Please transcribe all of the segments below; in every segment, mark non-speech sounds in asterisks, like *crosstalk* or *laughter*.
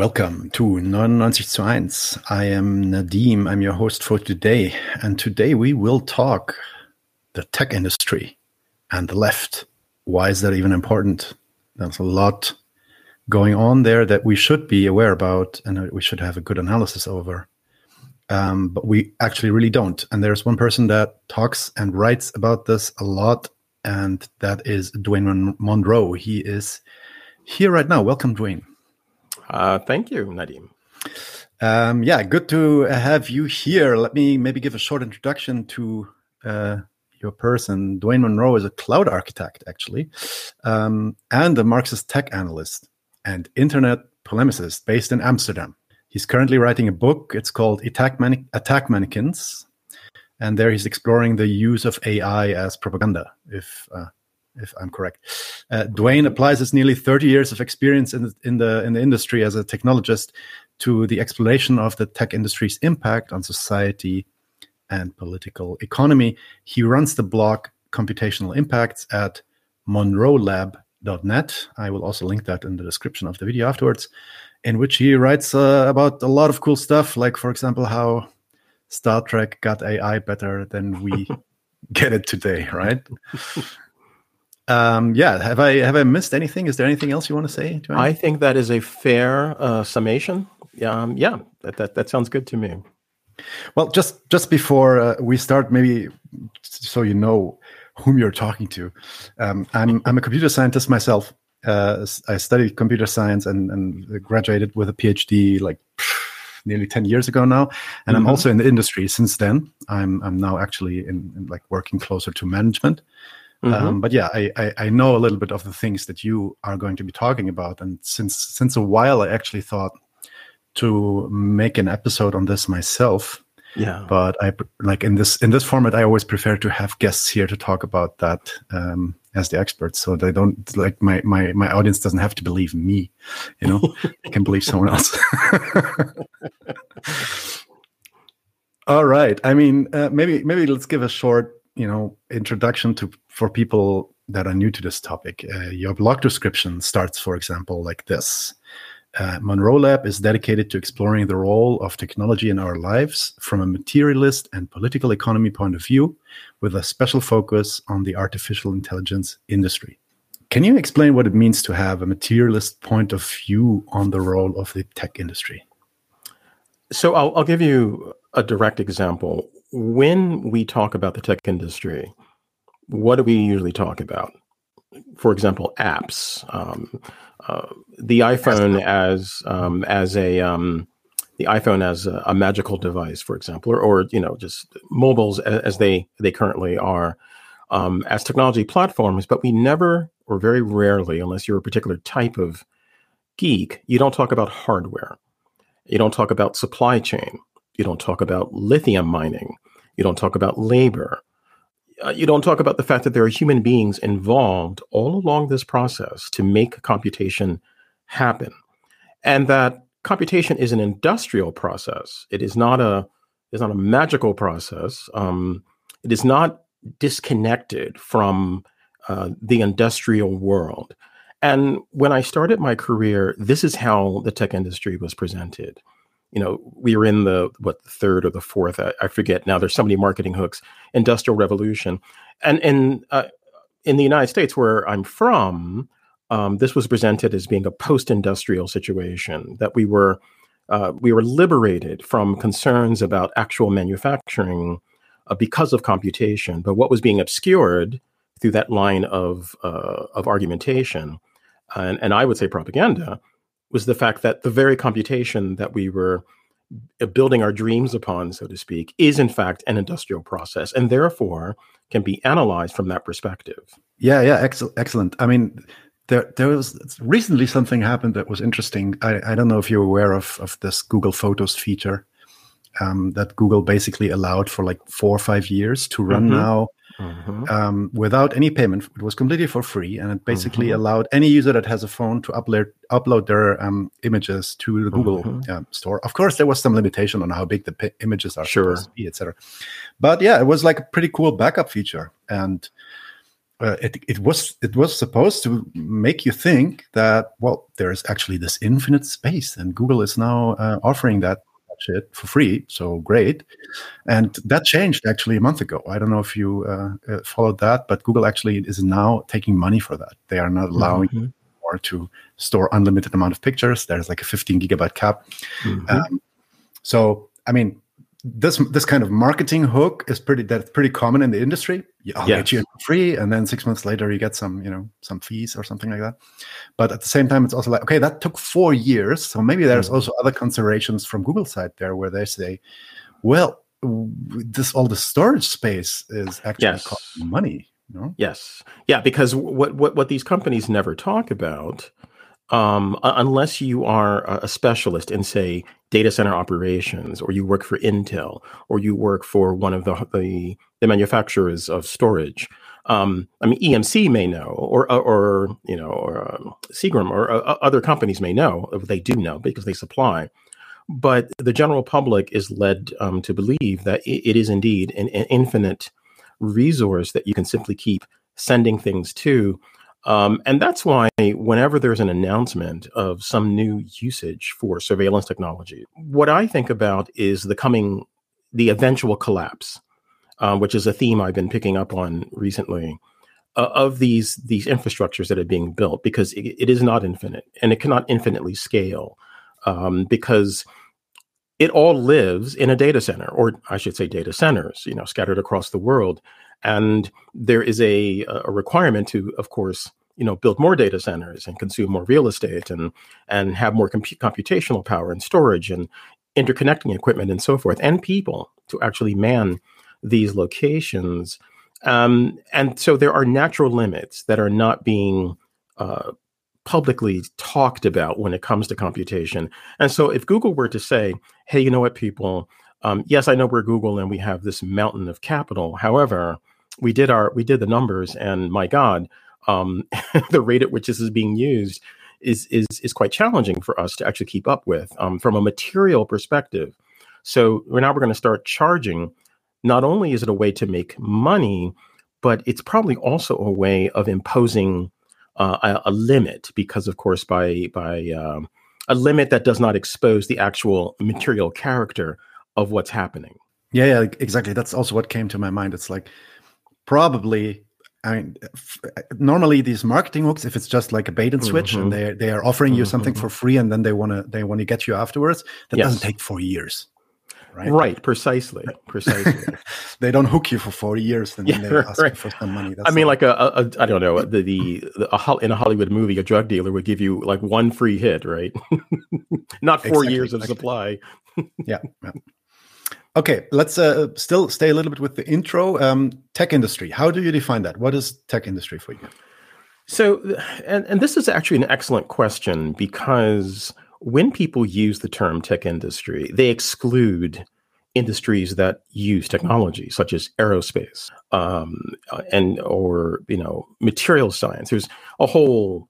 Welcome to 99 zu 1. I am Nadim. I'm your host for today. And today we will talk the tech industry and the left. Why is that even important? There's a lot going on there that we should be aware about and we should have a good analysis over. Um, but we actually really don't. And there's one person that talks and writes about this a lot, and that is Dwayne Monroe. He is here right now. Welcome, Dwayne. Uh, thank you, Nadim. Um, yeah, good to have you here. Let me maybe give a short introduction to uh, your person. Dwayne Monroe is a cloud architect, actually, um, and a Marxist tech analyst and internet polemicist based in Amsterdam. He's currently writing a book. It's called Attack, Attack Mannequins, and there he's exploring the use of AI as propaganda. If uh, if I'm correct. Uh, Dwayne applies his nearly 30 years of experience in the, in the in the industry as a technologist to the exploration of the tech industry's impact on society and political economy. He runs the blog Computational Impacts at monroelab.net. I will also link that in the description of the video afterwards, in which he writes uh, about a lot of cool stuff, like, for example, how Star Trek got AI better than we *laughs* get it today, right? Um, yeah, have I have I missed anything? Is there anything else you want to say? I think that is a fair uh, summation. Um, yeah, that, that that sounds good to me. Well, just just before uh, we start, maybe so you know whom you're talking to, um, I'm I'm a computer scientist myself. Uh, I studied computer science and, and graduated with a PhD like nearly 10 years ago now and mm-hmm. i'm also in the industry since then i'm i'm now actually in, in like working closer to management Mm-hmm. Um, but yeah, I, I, I know a little bit of the things that you are going to be talking about, and since since a while, I actually thought to make an episode on this myself. Yeah, but I like in this in this format, I always prefer to have guests here to talk about that um, as the experts, so they don't like my my my audience doesn't have to believe me, you know, *laughs* they can believe someone else. *laughs* All right. I mean, uh, maybe maybe let's give a short you know introduction to for people that are new to this topic. Uh, your blog description starts, for example, like this. Uh, Monroe Lab is dedicated to exploring the role of technology in our lives from a materialist and political economy point of view, with a special focus on the artificial intelligence industry. Can you explain what it means to have a materialist point of view on the role of the tech industry? So I'll, I'll give you a direct example when we talk about the tech industry, what do we usually talk about? For example, apps. Um, uh, the iPhone as um, as a um, the iPhone as a, a, magical device, for example, or, or you know just mobiles as, as they they currently are um, as technology platforms. But we never, or very rarely, unless you're a particular type of geek, you don't talk about hardware. You don't talk about supply chain. You don't talk about lithium mining. You don't talk about labor. Uh, you don't talk about the fact that there are human beings involved all along this process to make computation happen. And that computation is an industrial process. It is not a it's not a magical process. Um, it is not disconnected from uh, the industrial world. And when I started my career, this is how the tech industry was presented you know, we were in the what the third or the fourth, I, I forget now. There's so many marketing hooks. Industrial Revolution, and and uh, in the United States, where I'm from, um, this was presented as being a post-industrial situation that we were uh, we were liberated from concerns about actual manufacturing uh, because of computation. But what was being obscured through that line of uh, of argumentation, and, and I would say propaganda, was the fact that the very computation that we were uh, building our dreams upon, so to speak, is in fact an industrial process and therefore can be analyzed from that perspective. Yeah, yeah, excellent. excellent. I mean, there, there was recently something happened that was interesting. I, I don't know if you're aware of, of this Google Photos feature um, that Google basically allowed for like four or five years to run mm-hmm. now mm-hmm. um, without any payment. It was completely for free, and it basically mm-hmm. allowed any user that has a phone to upload upload their um, images to the Google mm-hmm. uh, store. Of course, there was some limitation on how big the p- images are sure. supposed to be, etc. But yeah, it was like a pretty cool backup feature, and uh, it, it was it was supposed to make you think that well there is actually this infinite space and google is now uh, offering that shit for free so great. And that changed actually a month ago. I don't know if you uh, uh followed that but google actually is now taking money for that. They are not allowing mm-hmm. more to store unlimited amount of pictures. There's like a 15 gigabyte cap. Mm-hmm. um, so i mean this this kind of marketing hook is pretty that's pretty common in the industry. I'll yes. get you free, and then six months later you get some you know some fees or something like that. But at the same time, it's also like okay, that took four years, so maybe there's mm-hmm. also other considerations from Google side there where they say, well, this all the storage space is actually yes. costing money. You know? Yes, yeah, because what what what these companies never talk about um, unless you are a specialist in, say, data center operations, or you work for Intel, or you work for one of the the, the manufacturers of storage. Um, I mean, EMC may know, or or you know, or um, Seagate, or uh, other companies may know. They do know because they supply. But the general public is led um, to believe that it, it is indeed an, an infinite resource that you can simply keep sending things to um, and that's why whenever there's an announcement of some new usage for surveillance technology, what I think about is the coming, the eventual collapse, uh, which is a theme I've been picking up on recently, uh, of these these infrastructures that are being built because it, it is not infinite and it cannot infinitely scale um, because it all lives in a data center, or I should say, data centers, you know, scattered across the world. And there is a, a requirement to, of course, you know, build more data centers and consume more real estate and and have more comp- computational power and storage and interconnecting equipment and so forth, and people to actually man these locations. Um, and so there are natural limits that are not being uh, publicly talked about when it comes to computation. And so if Google were to say, hey, you know what, people, um, yes, I know we're Google and we have this mountain of capital. However, we did our we did the numbers, and my God, um, *laughs* the rate at which this is being used is is is quite challenging for us to actually keep up with um, from a material perspective. So we're now we're going to start charging. Not only is it a way to make money, but it's probably also a way of imposing uh, a, a, limit, because of course by by um, a limit that does not expose the actual material character of what's happening. Yeah, yeah, exactly. That's also what came to my mind. It's like probably I mean, normally these marketing hooks, if it's just like a bait and switch, mm-hmm. and they they are offering you mm-hmm. something for free, and then they want to they want to get you afterwards, that yes. doesn't take four years, right? Right, precisely, precisely. *laughs* they don't hook you for four years, and yeah, then they ask right. you for some money. That's I mean, like a, a, a I don't know the the, the a, in a Hollywood movie, a drug dealer would give you like one free hit, right? *laughs* Not four exactly, years of exactly. supply. yeah. yeah. *laughs* Okay, let's uh, still stay a little bit with the intro. Um, tech industry. How do you define that? What is tech industry for you? So, and, and this is actually an excellent question because when people use the term tech industry, they exclude industries that use technology, such as aerospace um, and or you know material science. There's a whole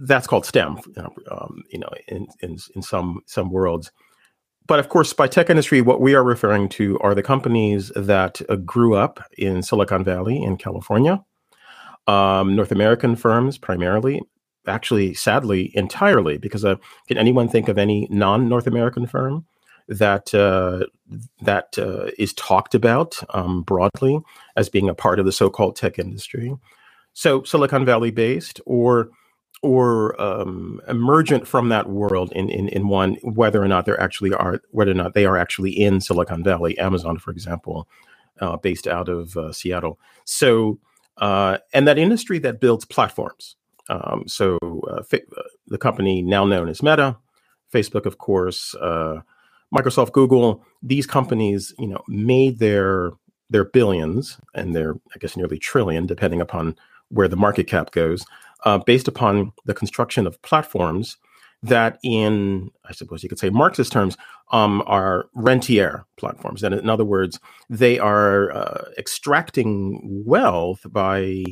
that's called STEM, um, you know, in, in in some some worlds but of course, by tech industry, what we are referring to are the companies that uh, grew up in Silicon Valley in California, um, North American firms primarily, actually, sadly, entirely, because uh, can anyone think of any non-North American firm that uh, that uh, is talked about um, broadly as being a part of the so-called tech industry? So Silicon Valley based, or or um, emergent from that world in, in, in one, whether or not they're actually are, whether or not they are actually in Silicon Valley, Amazon, for example, uh, based out of uh, Seattle. So, uh, and that industry that builds platforms. Um, so, uh, uh, the company now known as Meta, Facebook, of course, uh, Microsoft, Google, these companies, you know, made their their billions and their, I guess, nearly trillion, depending upon where the market cap goes, uh, based upon the construction of platforms that, in I suppose you could say Marxist terms, um, are rentier platforms. And in other words, they are uh, extracting wealth by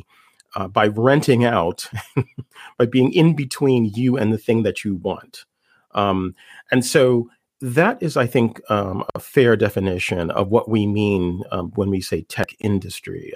uh, by renting out, *laughs* by being in between you and the thing that you want. Um, and so that is, I think, um, a fair definition of what we mean um, when we say tech industry.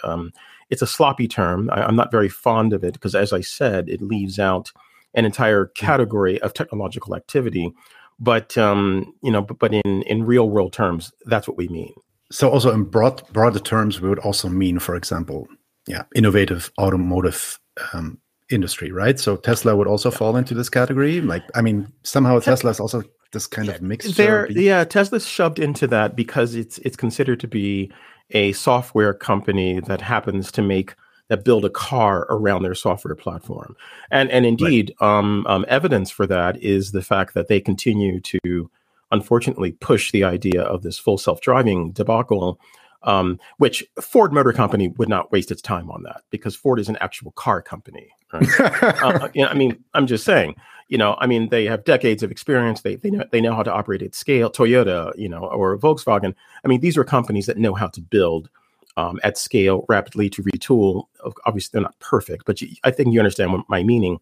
It's a sloppy term. I, am not very fond of it because, as I said, it leaves out an entire category of technological activity. But um, you know, but, but in in real world terms, that's what we mean. So, also in broad broader terms, we would also mean, for example, yeah, innovative automotive um, industry, right? So Tesla would also fall into this category. Like, I mean, somehow Tesla is also this kind of mixture. There, yeah, Tesla's shoved into that because it's it's considered to be a software company that happens to make that build a car around their software platform, and and indeed, right. um, um, evidence for that is the fact that they continue to, unfortunately, push the idea of this full self driving debacle um, which Ford Motor Company would not waste its time on that because Ford is an actual car company. Right? *laughs* uh, you know, I mean, I'm just saying. You know, I mean, they have decades of experience. They they know they know how to operate at scale. Toyota, you know, or Volkswagen. I mean, these are companies that know how to build um, at scale rapidly to retool. Obviously, they're not perfect, but you, I think you understand what my meaning.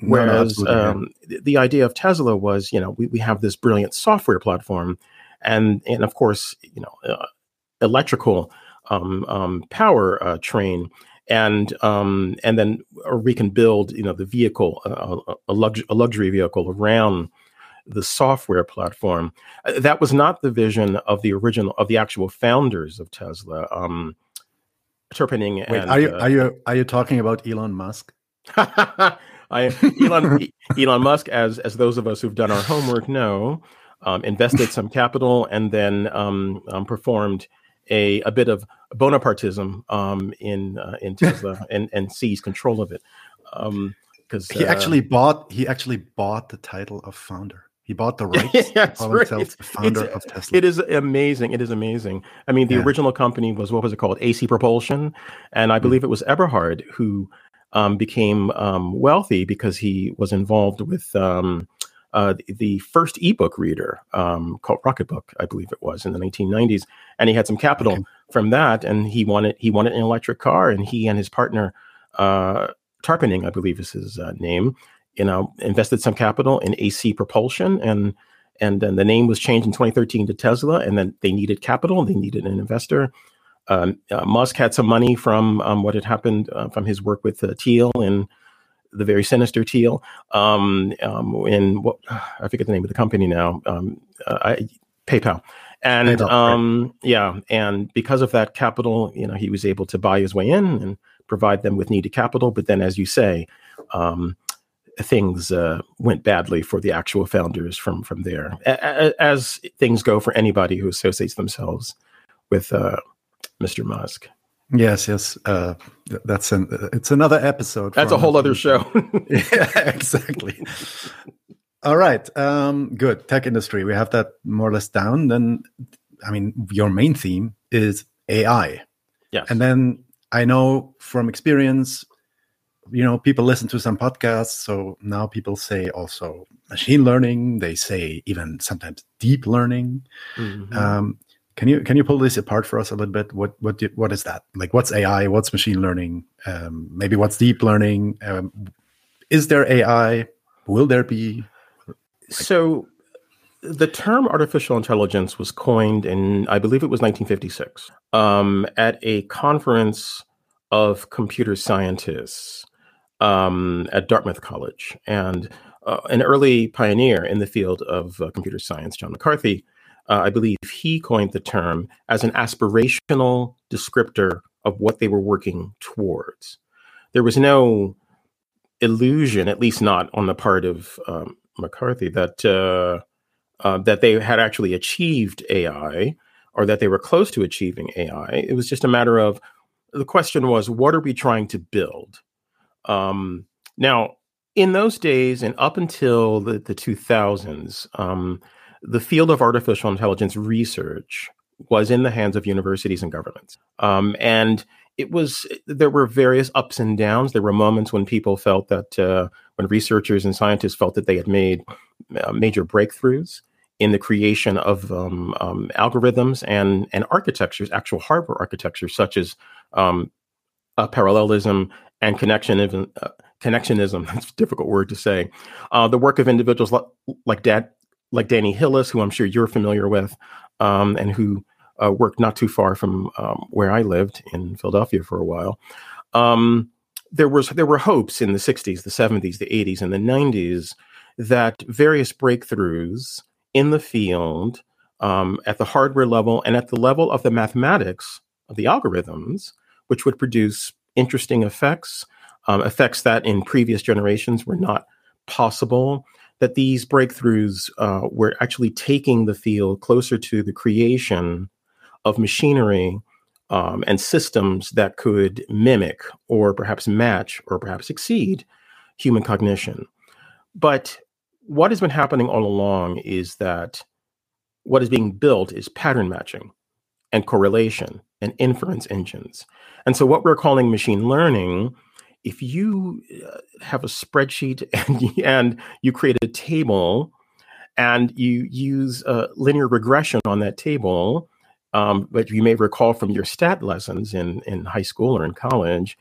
Whereas no, um, the, the idea of Tesla was, you know, we, we have this brilliant software platform, and and of course, you know, uh, electrical um, um, power uh, train, and um, and then or we can build you know the vehicle uh, a, lux- a, luxury vehicle around the software platform. Uh, that was not the vision of the original of the actual founders of Tesla. Um, Tarpenning Wait, and are you uh, are you are you talking about Elon Musk? *laughs* I, Elon Elon Musk, as as those of us who've done our homework know, um, invested some capital and then um, um, performed a, a bit of Bonapartism um, in uh, in *laughs* Tesla and and seize control of it. Because um, he uh, actually bought he actually bought the title of founder. He bought the *laughs* rights That's to right. himself the founder it's, of Tesla. It is amazing. It is amazing. I mean, the yeah. original company was what was it called? AC Propulsion, and I mm. believe mm. it was Eberhard who um, became um, wealthy because he was involved with um, uh, the first ebook reader um, called Rocketbook, I believe it was in the 1990s, and he had some capital okay. from that, and he wanted he wanted an electric car, and he and his partner uh, Tarpenning, I believe is his uh, name, you know, invested some capital in AC propulsion, and and then the name was changed in 2013 to Tesla, and then they needed capital, they needed an investor. Um, uh, Musk had some money from um, what had happened uh, from his work with uh, Thiel and the very sinister Thiel, Um, um, in what I forget the name of the company now. Um, uh, I, PayPal. And PayPal, um, right. yeah, and because of that capital, you know, he was able to buy his way in and provide them with needed capital. But then, as you say, um, things uh, went badly for the actual founders from from there, a- as things go for anybody who associates themselves with uh, Mr. Musk. Yes, yes. Uh, that's an it's another episode. That's a whole other show. *laughs* yeah, exactly. All right. Um, good. Tech industry. We have that more or less down. Then, I mean, your main theme is AI. Yeah. And then I know from experience, you know, people listen to some podcasts. So now people say also machine learning. They say even sometimes deep learning. Mm-hmm. Um, can you can you pull this apart for us a little bit? What what do, what is that? Like, what's AI? What's machine learning? Um, maybe what's deep learning? Um, is there AI? Will there be? So, the term artificial intelligence was coined in, I believe it was 1956, um, at a conference of computer scientists um, at Dartmouth College, and uh, an early pioneer in the field of uh, computer science, John McCarthy uh, I believe he coined the term as an aspirational descriptor of what they were working towards. There was no illusion, at least not on the part of um, McCarthy, that uh, uh, that they had actually achieved AI or that they were close to achieving AI. It was just a matter of the question was, what are we trying to build? Um, now, in those days and up until the, the 2000s, um, the field of artificial intelligence research was in the hands of universities and governments. Um, and it was, there were various ups and downs. There were moments when people felt that, uh, when researchers and scientists felt that they had made uh, major breakthroughs in the creation of um, um, algorithms and, and architectures, actual hardware architectures such as um, parallelism and connectionism. Uh, connectionism, *laughs* that's a difficult word to say. Uh, the work of individuals like, like Dad, like Danny Hillis, who I'm sure you're familiar with, um, and who uh, worked not too far from um, where I lived in Philadelphia for a while. Um, there was there were hopes in the 60s, the 70s, the 80s, and the 90s that various breakthroughs in the field um, at the hardware level and at the level of the mathematics of the algorithms, which would produce interesting effects, um, effects that in previous generations were not possible. That these breakthroughs uh, were actually taking the field closer to the creation of machinery um, and systems that could mimic or perhaps match or perhaps exceed human cognition. But what has been happening all along is that what is being built is pattern matching and correlation and inference engines. And so, what we're calling machine learning, if you uh, have a spreadsheet *laughs* and, and you create a table and you use a linear regression on that table, um, but you may recall from your stat lessons in, in high school or in college,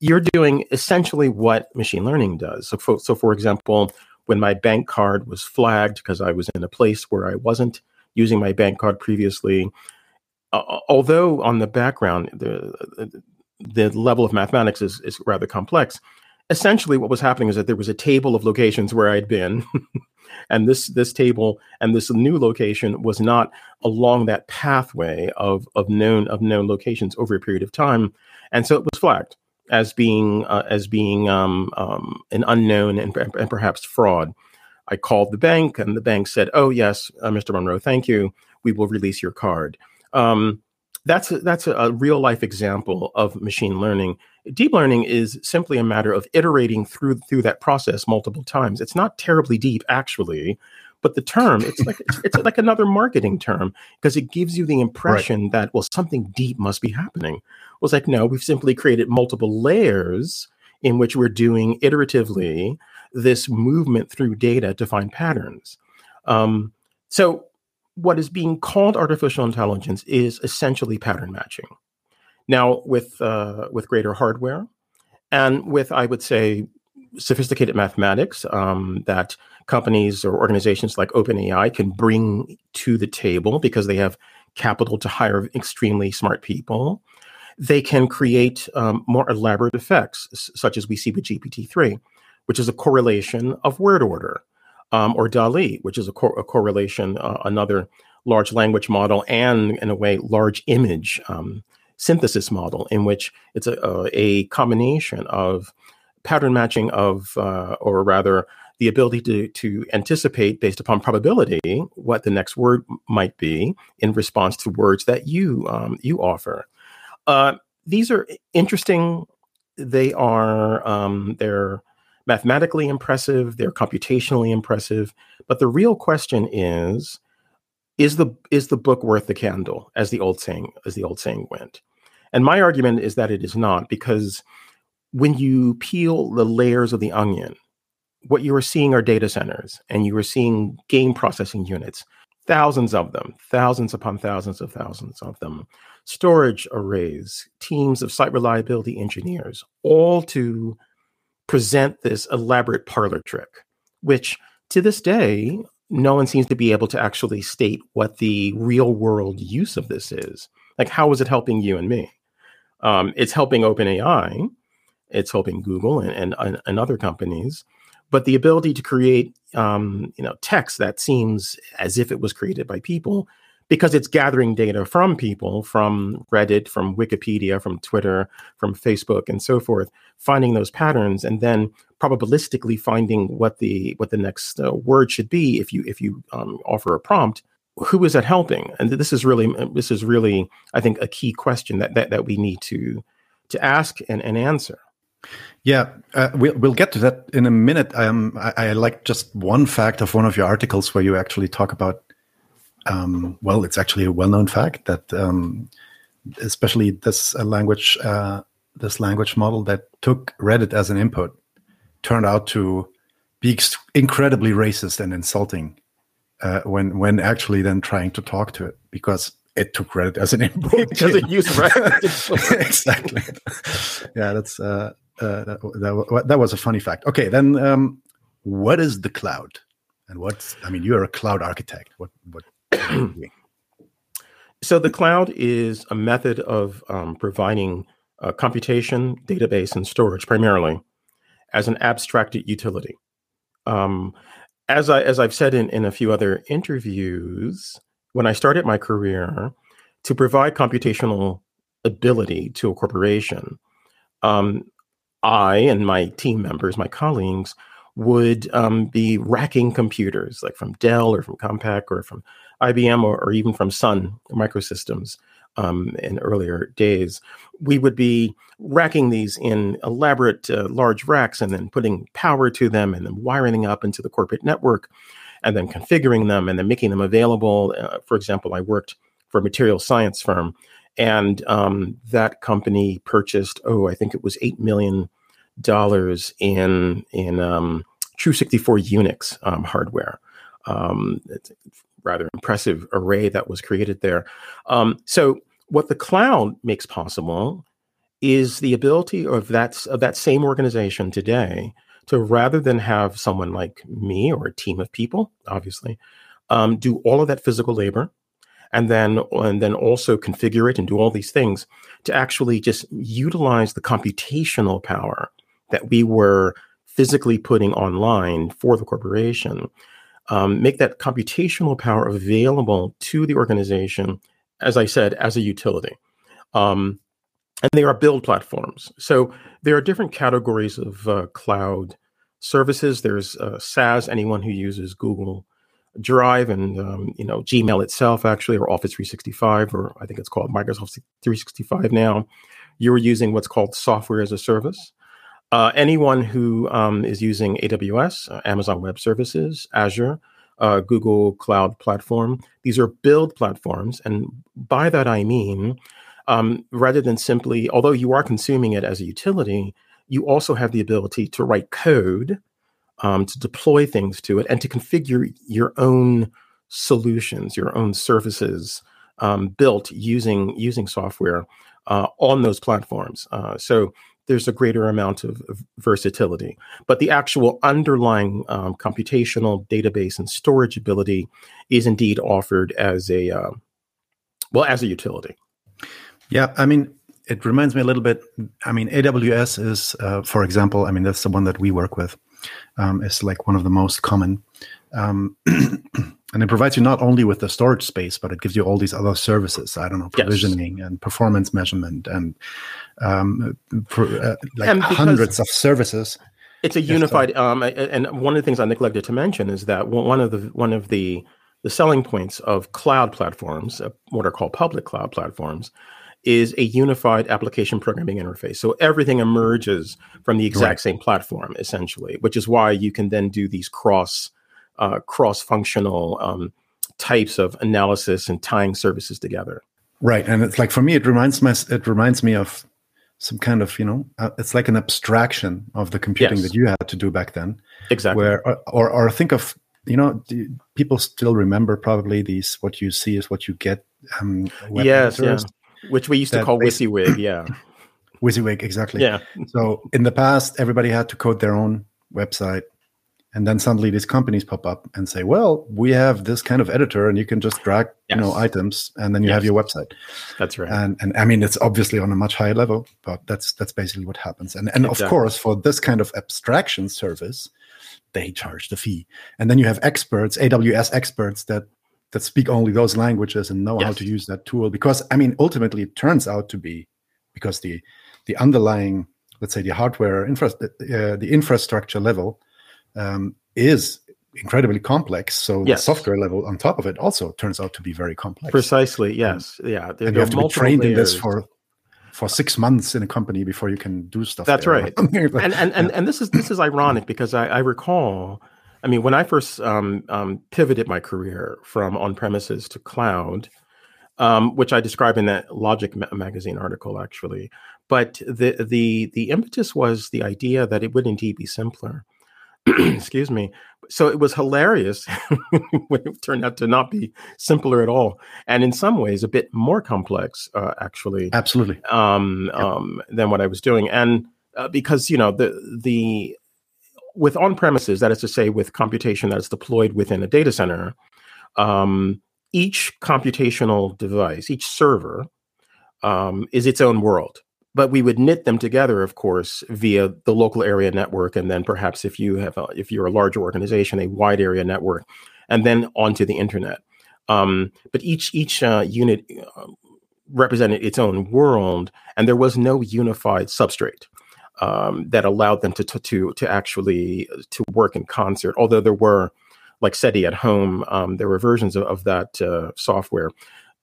you're doing essentially what machine learning does. So, for, so for example, when my bank card was flagged because I was in a place where I wasn't using my bank card previously, uh, although on the background the the level of mathematics is, is rather complex. Essentially, what was happening is that there was a table of locations where I'd been, *laughs* and this this table and this new location was not along that pathway of of known of known locations over a period of time, and so it was flagged as being uh, as being um, um, an unknown and, and, perhaps fraud. I called the bank, and the bank said, "Oh yes, uh, Mr. Monroe, thank you. We will release your card." Um, that's a, that's a, a real life example of machine learning. Deep learning is simply a matter of iterating through through that process multiple times. It's not terribly deep, actually, but the term it's like it's, it's like another marketing term because it gives you the impression right. that well something deep must be happening was like, no, we've simply created multiple layers in which we're doing iteratively this movement through data to find patterns. Um, so, what is being called artificial intelligence is essentially pattern matching. Now, with uh, with greater hardware, and with I would say sophisticated mathematics um, that companies or organizations like OpenAI can bring to the table because they have capital to hire extremely smart people they can create um, more elaborate effects, such as we see with GPT-3, which is a correlation of word order, um, or DALL-E, which is a, cor- a correlation, uh, another large language model, and in a way, large image um, synthesis model, in which it's a, a, a combination of pattern matching of, uh, or rather, the ability to, to anticipate based upon probability what the next word might be in response to words that you um, you offer. Uh, these are interesting. They are um, they're mathematically impressive. They're computationally impressive. But the real question is: is the is the book worth the candle? As the old saying as the old saying went. And my argument is that it is not because when you peel the layers of the onion, what you are seeing are data centers and you are seeing game processing units, thousands of them, thousands upon thousands of thousands of them, storage arrays, teams of site reliability engineers, all to present this elaborate parlor trick, which to this day, no one seems to be able to actually state what the real world use of this is. Like, how is it helping you and me? Um, it's helping OpenAI, it's helping Google and, and, and other companies, but the ability to create um, you know text that seems as if it was created by people because it's gathering data from people, from Reddit, from Wikipedia, from Twitter, from Facebook, and so forth, finding those patterns, and then probabilistically finding what the what the next uh, word should be if you if you um, offer a prompt. Who is that helping? And this is really this is really I think a key question that that, that we need to to ask and, and answer. Yeah, uh, we'll we'll get to that in a minute. Um, I, I like just one fact of one of your articles where you actually talk about um, well, it's actually a well-known fact that um, especially this uh, language uh, this language model that took Reddit as an input turned out to be incredibly racist and insulting uh, when when actually then trying to talk to it because it took Reddit as an *laughs* input because it used Reddit *laughs* exactly. yeah, that's uh, uh, that, that, that, was a funny fact. Okay, then um, what is the cloud? And what's I mean, you're a cloud architect. What what? So the cloud is a method of um, providing computation, database, and storage primarily as an abstracted utility. Um, as I as I've said in, in a few other interviews, when I started my career, to provide computational ability to a corporation, um, I and my team members, my colleagues, would um, be racking computers like from Dell or from Compaq or from IBM or, or even from Sun Microsystems um, in earlier days. We would be racking these in elaborate uh, large racks and then putting power to them and then wiring them up into the corporate network and then configuring them and then making them available. Uh, for example, I worked for a material science firm and um, that company purchased, oh, I think it was $8 million in, in um, Tru64 Unix um, hardware. Um, rather impressive array that was created there. Um, so what the cloud makes possible is the ability of that of that same organization today to rather than have someone like me or a team of people, obviously, um, do all of that physical labor, and then and then also configure it and do all these things to actually just utilize the computational power that we were physically putting online for the corporation um, make that computational power available to the organization, as I said, as a utility. Um, and they are build platforms. So there are different categories of uh, cloud services. There's uh, SaaS, anyone who uses Google Drive and um, you know Gmail itself, actually, or Office 365, or I think it's called Microsoft 365 now. You're using what's called software as a service. Uh, anyone who um, is using AWS, uh, Amazon Web Services, Azure, uh, Google Cloud Platform, these are build platforms. And by that, I mean, um, rather than simply, although you are consuming it as a utility, you also have the ability to write code, um, to deploy things to it, and to configure your own solutions, your own services um, built using using software uh, on those platforms. Uh, so there's a greater amount of, of versatility. But the actual underlying um, computational database and storage ability is indeed offered as a uh, well as a utility. Yeah, I mean, it reminds me a little bit. I mean, AWS is, uh, for example, I mean that's the one that we work with. Um, is like one of the most common. Um, *clears throat* and it provides you not only with the storage space, but it gives you all these other services. I don't know, provisioning yes. and performance measurement and um, for, uh, like and hundreds of services. It's a unified. Um, and one of the things I neglected to mention is that one of the one of the the selling points of cloud platforms, uh, what are called public cloud platforms, is a unified application programming interface. So everything emerges from the exact right. same platform, essentially, which is why you can then do these cross uh, cross functional um, types of analysis and tying services together. Right, and it's like for me, it reminds me it reminds me of some kind of you know uh, it's like an abstraction of the computing yes. that you had to do back then. Exactly. Where or, or, or think of you know people still remember probably these what you see is what you get. Um, yes, yeah. Which we used to call WYSIWYG. Yeah. *clears throat* WYSIWYG, exactly. Yeah. so in the past, everybody had to code their own website and then suddenly these companies pop up and say well we have this kind of editor and you can just drag yes. you know items and then you yes. have your website that's right and and i mean it's obviously on a much higher level but that's that's basically what happens and and exactly. of course for this kind of abstraction service they charge the fee and then you have experts aws experts that that speak only those languages and know yes. how to use that tool because i mean ultimately it turns out to be because the the underlying let's say the hardware infra, uh, the infrastructure level um, is incredibly complex. So yes. the software level on top of it also turns out to be very complex. Precisely. Yes. Yeah. There, and you have to be trained layers. in this for for six months in a company before you can do stuff. That's right. *laughs* and and, and yeah. and this is this is ironic because I, I recall. I mean, when I first um, um, pivoted my career from on premises to cloud, um, which I describe in that Logic ma- magazine article, actually. But the the the impetus was the idea that it would indeed be simpler *clears throat* excuse me. So it was hilarious *laughs* when it turned out to not be simpler at all, and in some ways a bit more complex, uh, actually. Absolutely. Um, yep. um, than what I was doing, and uh, because you know the the with on premises, that is to say, with computation that is deployed within a data center, um, each computational device, each server, um, is its own world. But we would knit them together, of course, via the local area network, and then perhaps if you have, a, if you're a larger organization, a wide area network, and then onto the internet. Um, but each each uh, unit uh, represented its own world, and there was no unified substrate um, that allowed them to, to to to actually to work in concert. Although there were like SETI at home, um, there were versions of, of that uh, software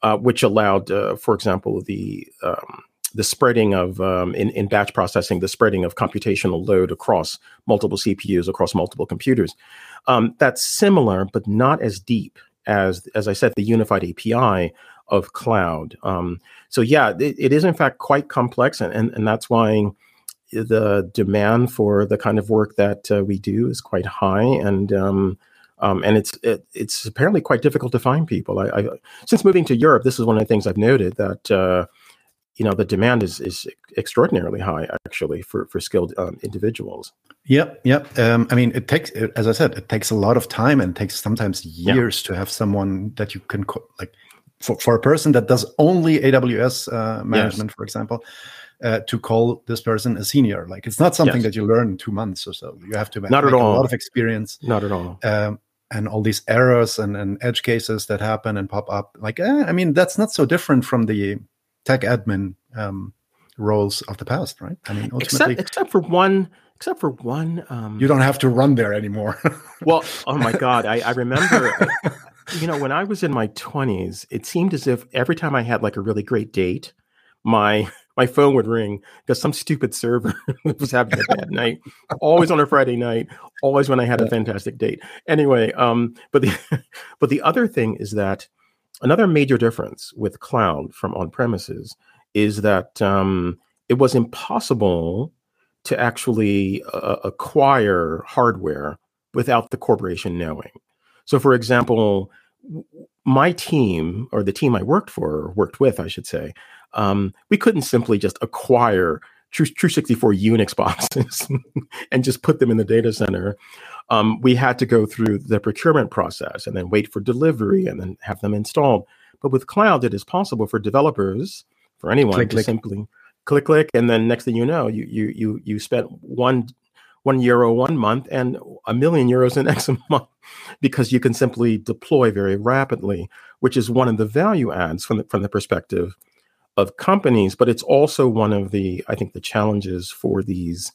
uh, which allowed, uh, for example, the um, the spreading of um, in, in batch processing, the spreading of computational load across multiple CPUs, across multiple computers. Um, that's similar, but not as deep as, as I said, the unified API of cloud. Um, so yeah, it, it is in fact quite complex, and, and, and that's why the demand for the kind of work that uh, we do is quite high, and um, um, and it's it, it's apparently quite difficult to find people. I, I, since moving to Europe, this is one of the things I've noted that uh, you know the demand is is extraordinarily high actually for for skilled um, individuals. Yep, yep. Um, I mean, it takes, as I said, it takes a lot of time and takes sometimes years yeah. to have someone that you can co- like for, for a person that does only AWS uh, management, yes. for example. Uh, to call this person a senior, like it's not something yes. that you learn in two months or so. You have to not at all. a lot of experience. Not at all. Um, and all these errors and, and edge cases that happen and pop up. Like, eh, I mean, that's not so different from the tech admin um, roles of the past, right? I mean, ultimately, except, except for one, except for one, um, you don't have to run there anymore. *laughs* well, oh my god, I, I remember. you know, when I was in my twenties, it seemed as if every time I had like a really great date, my my phone would ring because some stupid server *laughs* was having a bad *laughs* night. Always on a Friday night. Always when I had a fantastic date. Anyway, um, but the but the other thing is that another major difference with cloud from on premises is that um, it was impossible to actually uh, acquire hardware without the corporation knowing. So, for example, my team or the team I worked for, worked with, I should say, um, we couldn't simply just acquire True, Tru64 Unix *laughs* boxes and just put them in the data center. Um, we had to go through the procurement process and then wait for delivery and then have them installed. But with cloud, it is possible for developers, for anyone click, to click. simply click, click, and then next thing you know, you you you you spent one one euro one month and a million euros the *laughs* next month because you can simply deploy very rapidly, which is one of the value adds from the, from the perspective of companies, but it's also one of the, I think, the challenges for these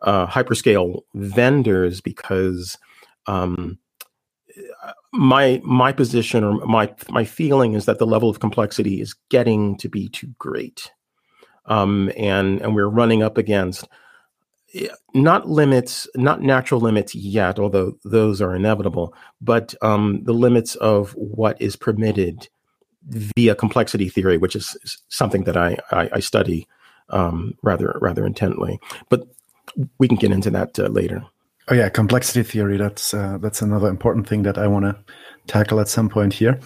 uh, hyperscale vendors because um, my my position or my my feeling is that the level of complexity is getting to be too great, um, and and we're running up against not limits, not natural limits yet, although those are inevitable, but um, the limits of what is permitted via complexity theory, which is something that I, I, I study um, rather rather intently. But we can get into that uh, later. Oh yeah, complexity theory. That's uh, that's another important thing that I want to tackle at some point here.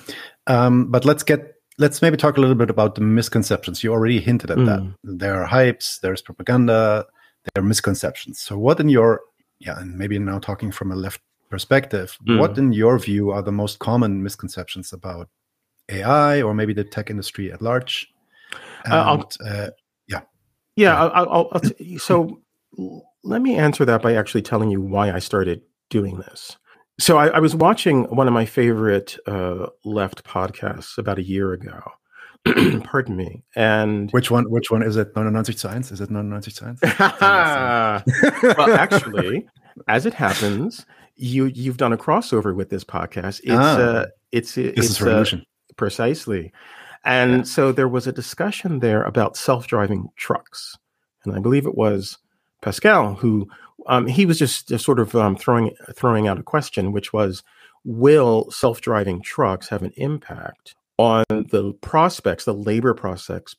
Um, but let's get let's maybe talk a little bit about the misconceptions. You already hinted at mm. that. There are hypes. There's propaganda. There are misconceptions. So what in your yeah, and maybe now talking from a left perspective, mm. what in your view are the most common misconceptions about AI or maybe the tech industry at large? And, uh, uh, yeah. Yeah. I'll, I'll, I'll t- so let me answer that by actually telling you why I started doing this. So I, I was watching one of my favorite uh, left podcasts about a year ago. *clears throat* Pardon me. And which one? Which one is it? 99 Science? Is it 99 Science? *laughs* well, actually, as it happens, you you've done a crossover with this podcast. It's ah, uh, it's this it's, is revolution. Precisely. And yeah. so there was a discussion there about self driving trucks. And I believe it was Pascal who um, he was just, just sort of um, throwing throwing out a question, which was, will self driving trucks have an impact on the prospects, the labor prospects,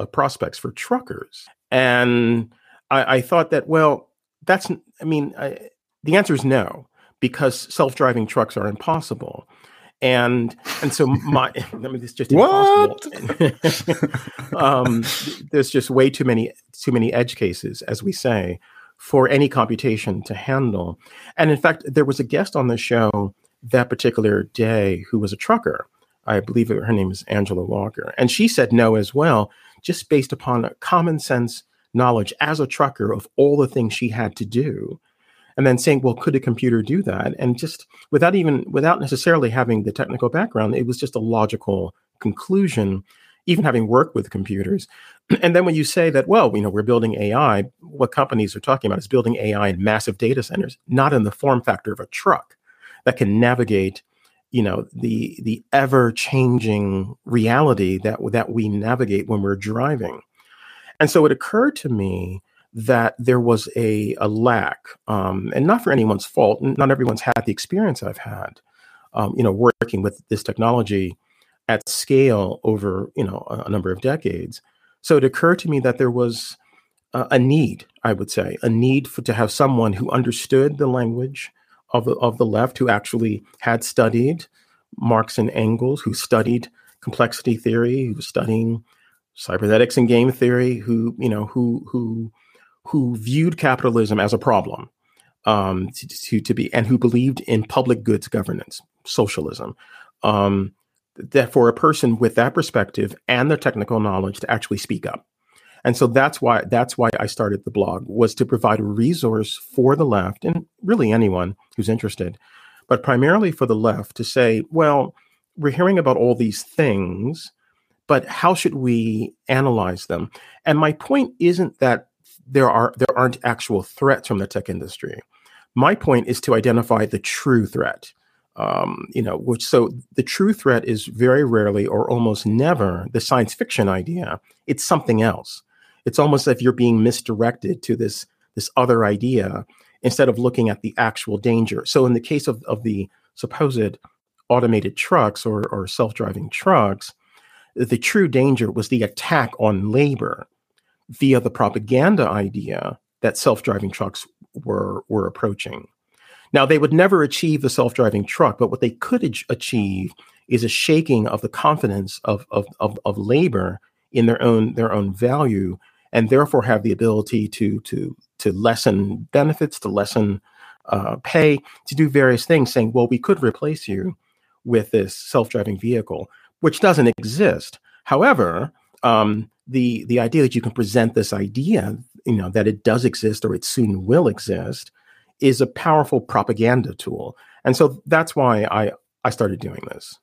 uh, prospects for truckers? And I, I, thought that well, that's I mean, I, the answer is no because self driving trucks are impossible and and so *laughs* my I mean it's just what *laughs* um, there's just way too many too many edge cases as we say for any computation to handle. And in fact, there was a guest on the show that particular day who was a trucker. I believe her name is Angela Walker. And she said no as well, just based upon a common sense knowledge as a trucker of all the things she had to do. And then saying, well, could a computer do that? And just without even, without necessarily having the technical background, it was just a logical conclusion, even having worked with computers. *clears throat* And then when you say that, well, you know, we're building AI, what companies are talking about is building AI in massive data centers, not in the form factor of a truck that can navigate you know the the ever changing reality that that we navigate when we're driving and so it occurred to me that there was a, a lack um, and not for anyone's fault not everyone's had the experience i've had um, you know working with this technology at scale over you know a, a number of decades. So it occurred to me that there was uh, a need i would say a need for to have someone who understood the language of the, of the left who actually had studied Marx and Engels, who studied complexity theory, who was studying cybernetics and game theory, who you know who who who viewed capitalism as a problem um, to, to, to be and who believed in public goods governance, socialism. Um, that for a person with that perspective and their technical knowledge to actually speak up and so that's why that's why I started the blog was to provide a resource for the left and really anyone who's interested, but primarily for the left to say, well, we're hearing about all these things, but how should we analyze them? And my point isn't that there are there aren't actual threats from the tech industry. My point is to identify the true threat. Um, you know, which so the true threat is very rarely or almost never the science fiction idea. It's something else it's almost as if you're being misdirected to this this other idea instead of looking at the actual danger. So in the case of, of the supposed automated trucks or, or self-driving trucks, the true danger was the attack on labor via the propaganda idea that self-driving trucks were were approaching. Now they would never achieve the self-driving truck, but what they could achieve is a shaking of the confidence of, of, of, of labor in their own their own value and therefore have the ability to to to lessen benefits, to lessen uh, pay, to do various things, saying, well, we could replace you with this self-driving vehicle, which doesn't exist. However, um, the the idea that you can present this idea, you know, that it does exist or it soon will exist, is a powerful propaganda tool, and so that's why I I started doing this.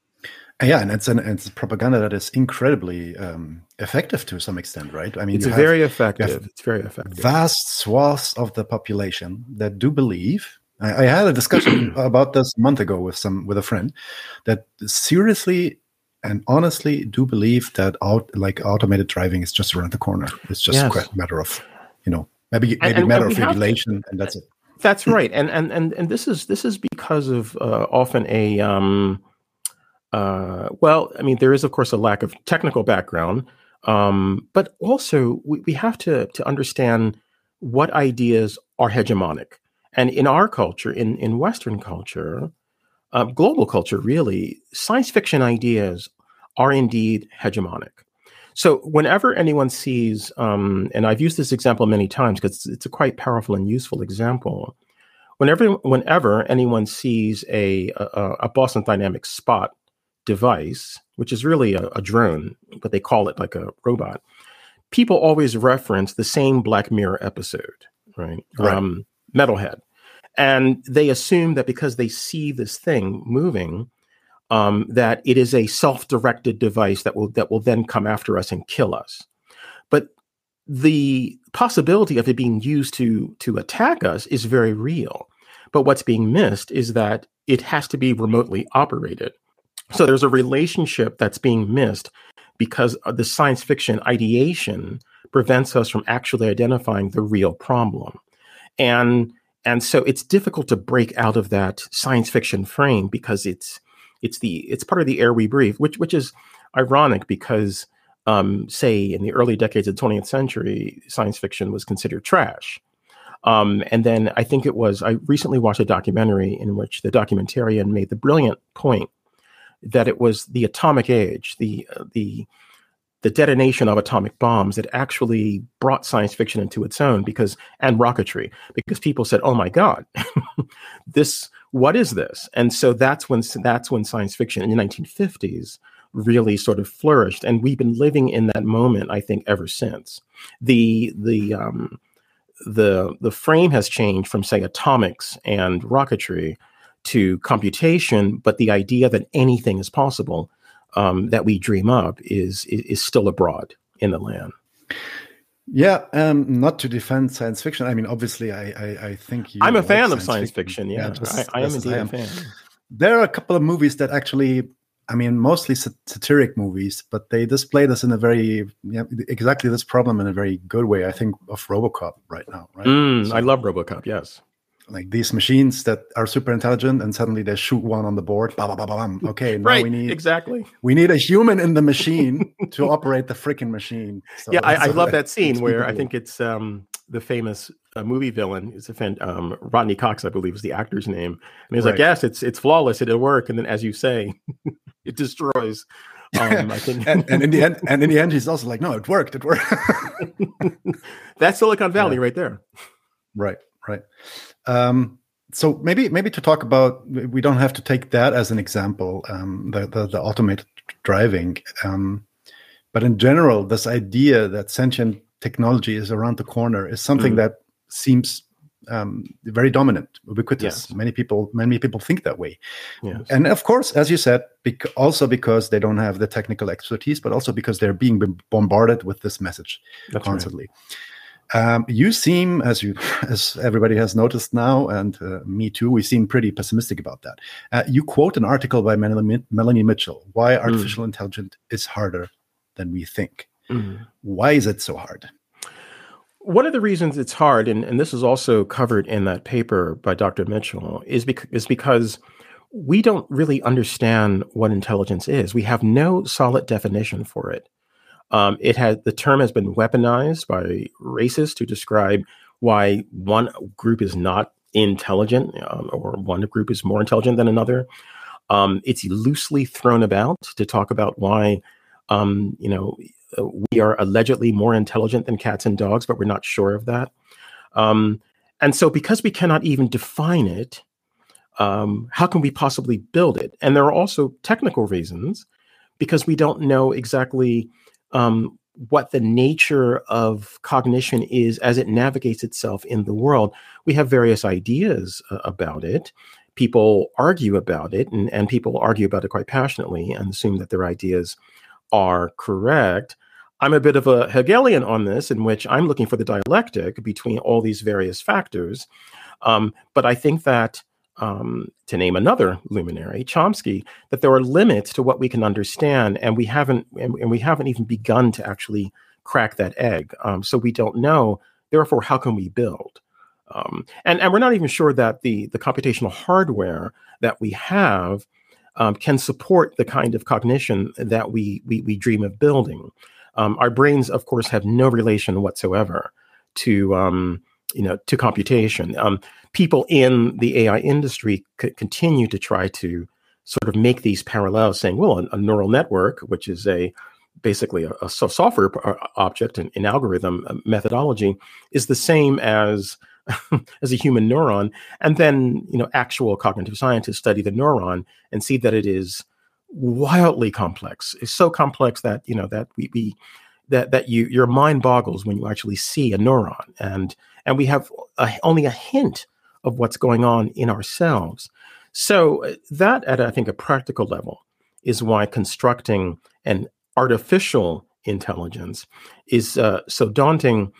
Yeah, and it's an it's propaganda that is incredibly um, effective to some extent, right? I mean, it's very have, effective. It's very effective. Vast swaths of the population that do believe. I, I had a discussion *clears throat* about this a month ago with some with a friend that seriously and honestly do believe that out like automated driving is just around the corner. It's just yes. a matter of you know maybe maybe and, matter and of regulation, to, and that's it. That's right, and and and and this is this is because of uh, often a um, uh, well, I mean, there is, of course, a lack of technical background, um, but also we, we have to, to understand what ideas are hegemonic. And in our culture, in, in Western culture, uh, global culture, really, science fiction ideas are indeed hegemonic. So whenever anyone sees, um, and I've used this example many times because it's, it's, a quite powerful and useful example. Whenever, whenever anyone sees a, a, a Boston Dynamics spot device, which is really a, a drone, but they call it like a robot, people always reference the same Black Mirror episode, right? right. Um, Metalhead. And they assume that because they see this thing moving, um, that it is a self-directed device that will that will then come after us and kill us. But the possibility of it being used to to attack us is very real. But what's being missed is that it has to be remotely operated. So there's a relationship that's being missed because the science fiction ideation prevents us from actually identifying the real problem. And and so it's difficult to break out of that science fiction frame because it's it's the it's part of the air we breathe, which which is ironic because um, say in the early decades of the 20th century, science fiction was considered trash. Um, and then I think it was I recently watched a documentary in which the documentarian made the brilliant point that it was the atomic age, the uh, the the detonation of atomic bombs that actually brought science fiction into its own because and rocketry because people said, "Oh my God, *laughs* this what is this?" And so that's when that's when science fiction in the 1950s really sort of flourished, and we've been living in that moment, I think, ever since. The the um, the the frame has changed from say atomics and rocketry to computation, but the idea that anything is possible um, that we dream up is, is, is still abroad in the land. Yeah, um, not to defend science fiction. I mean, obviously, I I, I think I'm a like fan science of science fiction. fiction yeah, yeah just, I, I, am indeed I am. a fan. There are a couple of movies that actually, I mean, mostly satiric movies, but they display this in a very yeah, exactly this problem in a very good way. I think of RoboCop right now. Right? Mm, so, I love RoboCop. Yes like these machines that are super intelligent and suddenly they shoot one on the board bah, bah, bah, bah, okay now right, we need exactly we need a human in the machine to *laughs* operate the freaking machine so yeah I, I, love *laughs* that scene where i think it's um, the famous uh, movie villain is a fan, um, rodney cox i believe is the actor's name and he's right. like yes it's it's flawless it'll work and then as you say *laughs* it destroys um, I think, and, and, in the end, and in the end, he's also like, "No, it worked. It worked." That's Silicon Valley yeah. right there. Right, right. Um, so maybe maybe to talk about we don't have to take that as an example um, the, the, the automated driving um, but in general this idea that sentient technology is around the corner is something mm. that seems um, very dominant ubiquitous yes. many people many people think that way yes. and of course as you said bec- also because they don't have the technical expertise but also because they're being bombarded with this message That's constantly right. Um, you seem, as you, as everybody has noticed now, and uh, me too, we seem pretty pessimistic about that. Uh, you quote an article by Melanie, Mitchell: "Why hmm. artificial mm. intelligence is harder than we think." Mm. Why is it so hard? One of the reasons it's hard, and, and this is also covered in that paper by Dr. Mitchell, is, bec- is because we don't really understand what intelligence is. We have no solid definition for it. Um, it had the term has been weaponized by racists to describe why one group is not intelligent um, or one group is more intelligent than another. Um, it's loosely thrown about to talk about why, um, you know, we are allegedly more intelligent than cats and dogs, but we're not sure of that. Um, and so, because we cannot even define it, um, how can we possibly build it? And there are also technical reasons because we don't know exactly um, what the nature of cognition is as it navigates itself in the world. We have various ideas uh, about it. People argue about it, and, and people argue about it quite passionately and assume that their ideas are correct. I'm a bit of a Hegelian on this, in which I'm looking for the dialectic between all these various factors. Um, but I think that um, to name another luminary, Chomsky, that there are limits to what we can understand, and we haven't and, and we haven't even begun to actually crack that egg. Um, so we don't know. Therefore, how can we build? Um, and and we're not even sure that the the computational hardware that we have um, can support the kind of cognition that we we, we dream of building. Um, our brains, of course, have no relation whatsoever to um, you know to computation. Um, people in the AI industry c- continue to try to sort of make these parallels, saying, well, a, a neural network, which is a basically a, a software object and an algorithm uh, methodology, is the same as *laughs* as a human neuron. And then you know actual cognitive scientists study the neuron and see that it is wildly complex. It's so complex that you know that we, we that that you your mind boggles when you actually see a neuron and and we have a, only a hint of what's going on in ourselves. So uh, that, at I think a practical level, is why constructing an artificial intelligence is uh, so daunting.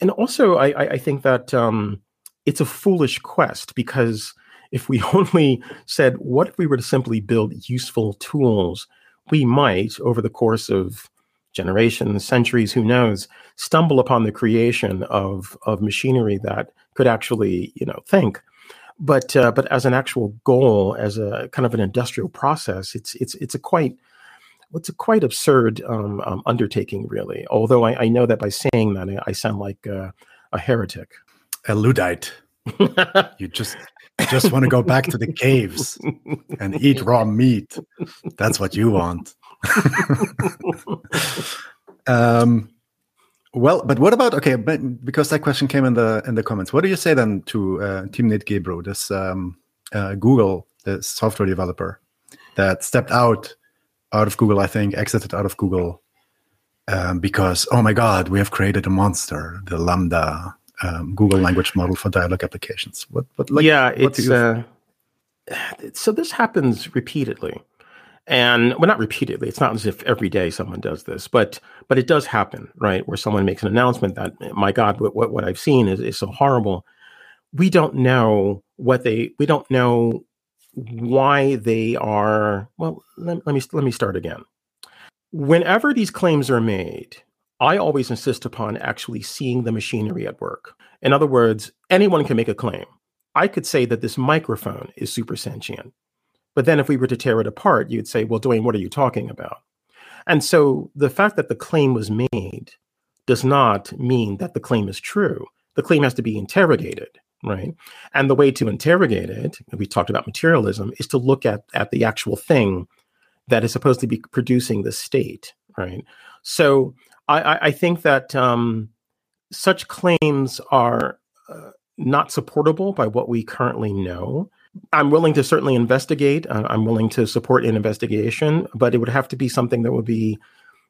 And also, I, I think that um, it's a foolish quest because if we *laughs* only said, what if we were to simply build useful tools, we might, over the course of generations, centuries, who knows, stumble upon the creation of, of machinery that could actually, you know, think. But uh, but as an actual goal, as a kind of an industrial process, it's it's it's a quite it's a quite absurd um, um, undertaking, really. Although I, I, know that by saying that, I, I sound like uh, a heretic, a Luddite. you just just want to go back to the caves and eat raw meat. That's what you want. *laughs* Um, well, but what about okay? But because that question came in the in the comments, what do you say then to uh, Timnit Gebru, this um, uh, Google, the software developer that stepped out out of Google? I think exited out of Google um, because oh my God, we have created a monster, the LaMDA um, Google language model for dialogue applications. What? What? Like, yeah, it's uh, *sighs* so this happens repeatedly and well not repeatedly. It's not as if every day someone does this but but it does happen right? Where someone makes an announcement that my god what, what, what i've seen is, is so horrible. We don't know what they we don't know why they are well let, let me let me start again. Whenever these claims are made i always insist upon actually seeing the machinery at work. In other words anyone can make a claim. I could say that this microphone is super sentient but then if we were to tear it apart, you'd say, well, Dwayne, what are you talking about? And so the fact that the claim was made does not mean that the claim is true. The claim has to be interrogated, right? And the way to interrogate it, we talked about materialism, is to look at, at the actual thing that is supposed to be producing the state, right? So I, I think that um, such claims are uh, not supportable by what we currently know. I'm willing to certainly investigate. Uh, I'm willing to support an investigation, but it would have to be something that would be,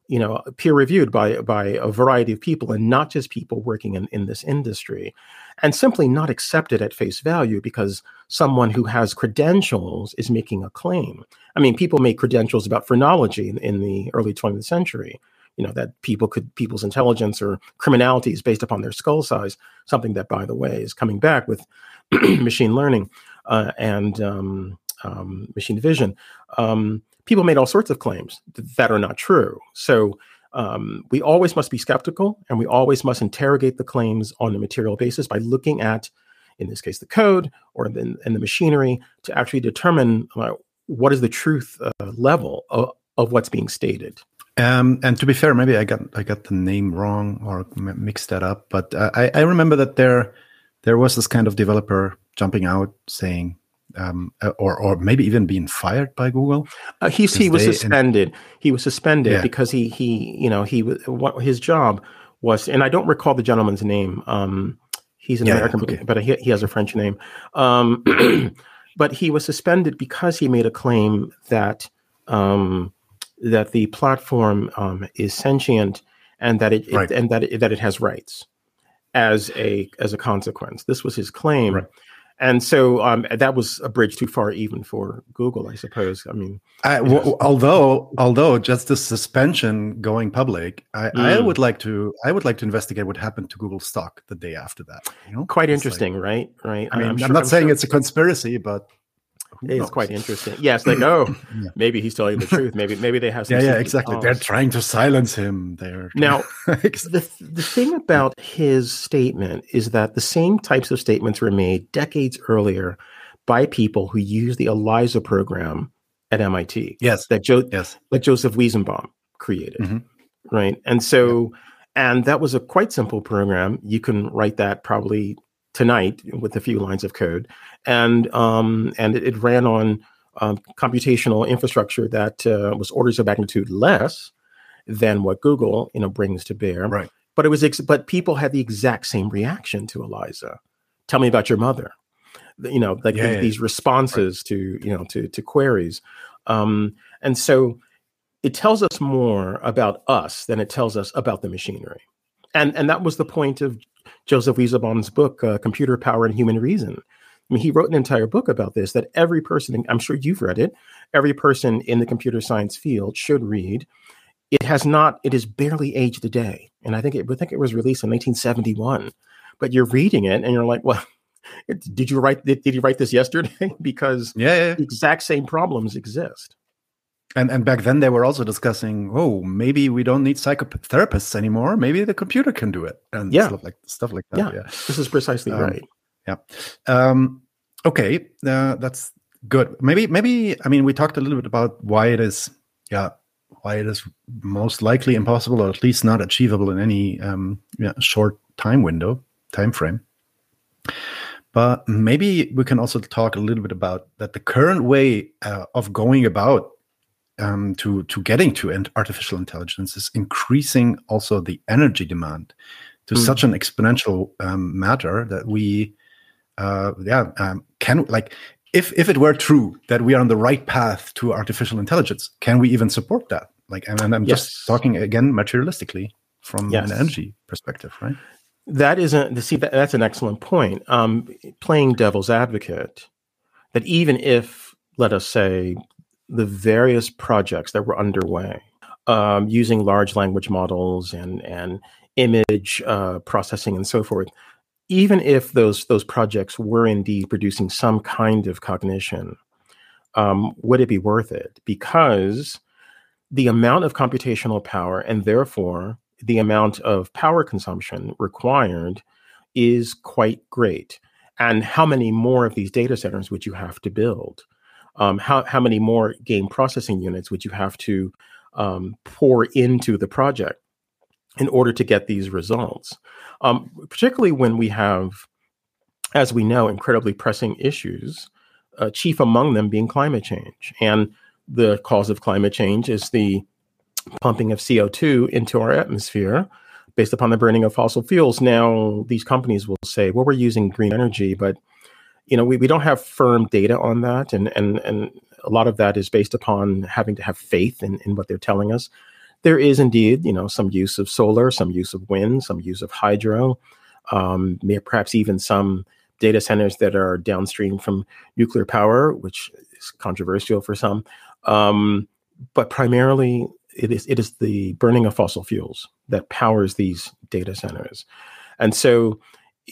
you know, peer reviewed by by a variety of people and not just people working in, in this industry, and simply not accepted at face value because someone who has credentials is making a claim. I mean, people make credentials about phrenology in, in the early 20th century. You know that people could people's intelligence or criminality is based upon their skull size. Something that, by the way, is coming back with *clears throat* machine learning uh, and um, um, machine vision, um, people made all sorts of claims that are not true. So um, we always must be skeptical and we always must interrogate the claims on a material basis by looking at, in this case, the code or in, the machinery to actually determine uh, what is the truth uh, level of, of, what's being stated. Um, and to be fair, maybe I got I got the name wrong or mixed that up, but uh, I, I remember that there there was this kind of developer jumping out saying um, uh, or or maybe even being fired by Google? Uh, he's he was suspended. In- he was suspended yeah. because he he you know he was what his job was, and I don't recall the gentleman's name. Um, he's an yeah, American, okay. but he, he has a French name. Um, *clears throat* but he was suspended because he made a claim that um, that the platform um, is sentient and that it, right. it and that it, that it has rights as a as a consequence. This was his claim. Right and so um, that was a bridge too far even for Google, I suppose. I mean, I, w- although although just the suspension going public, I, mm. I, would like to I would like to investigate what happened to Google stock the day after that. You know, quite it's interesting, like, right? Right. I mean, I'm, I'm sure, not I'm saying sure. it's a conspiracy, but it's quite interesting. Yes, like *clears throat* oh, yeah. maybe he's telling the truth. Maybe maybe they have. yeah, yeah, exactly. They're trying to silence him. They're now *laughs* the the thing about his statement is that the same types of statements were made decades earlier by people who used the ELIZA program at MIT. Yes, that Joe. Yes, that Joseph Weizenbaum created. Mm-hmm. Right, and so. Yeah. And that was a quite simple program. You can write that probably tonight with a few lines of code, and um, and it, it, ran on um, computational infrastructure that uh, was orders of magnitude less than what Google you know brings to bear. Right. But it was ex- but people had the exact same reaction to Eliza. Tell me about your mother. You know, like yeah, the, yeah. these responses right. to you know to to queries, um, and so it tells us more about us than it tells us about the machinery. And and that was the point of Joseph Weizenbaum's book, uh, Computer Power and Human Reason. I mean, he wrote an entire book about this that every person, I'm sure you've read it, every person in the computer science field should read. It has not, it is barely aged a day. And I think it, I think it was released in 1971. But you're reading it and you're like, well, *laughs* did you write, did, did you write this yesterday? *laughs* because yeah, yeah. the exact same problems exist. And and back then they were also discussing, oh, maybe we don't need psychotherapists anymore. Maybe the computer can do it, and yeah. stuff like stuff like that. Yeah, yeah. this is precisely um, right. Yeah. Um, okay, uh, that's good. Maybe maybe I mean we talked a little bit about why it is, yeah, why it is most likely impossible or at least not achievable in any um, yeah, short time window, time frame. But maybe we can also talk a little bit about that the current way uh, of going about um, to to getting to artificial intelligence is increasing also the energy demand to mm. such an exponential um, matter that we, uh, yeah, um, can like if if it were true that we are on the right path to artificial intelligence, can we even support that? Like, and, and I'm yes. just talking again materialistically from yes. an energy perspective, right? That isn't see that, that's an excellent point. Um, playing devil's advocate, that even if let us say the various projects that were underway um, using large language models and and image uh, processing and so forth, even if those those projects were indeed producing some kind of cognition, um, would it be worth it? Because the amount of computational power and therefore the amount of power consumption required is quite great. And how many more of these data centers would you have to build? Um, how, how many more game processing units would you have to um, pour into the project in order to get these results? Um, particularly when we have, as we know, incredibly pressing issues, uh, chief among them being climate change. And the cause of climate change is the pumping of CO2 into our atmosphere based upon the burning of fossil fuels. Now, these companies will say, well, we're using green energy, but you know, we, we don't have firm data on that. And, and, and a lot of that is based upon having to have faith in, in what they're telling us. There is indeed, you know, some use of solar, some use of wind, some use of hydro, um, perhaps even some data centers that are downstream from nuclear power, which is controversial for some. Um, but primarily, it is it is the burning of fossil fuels that powers these data centers, and so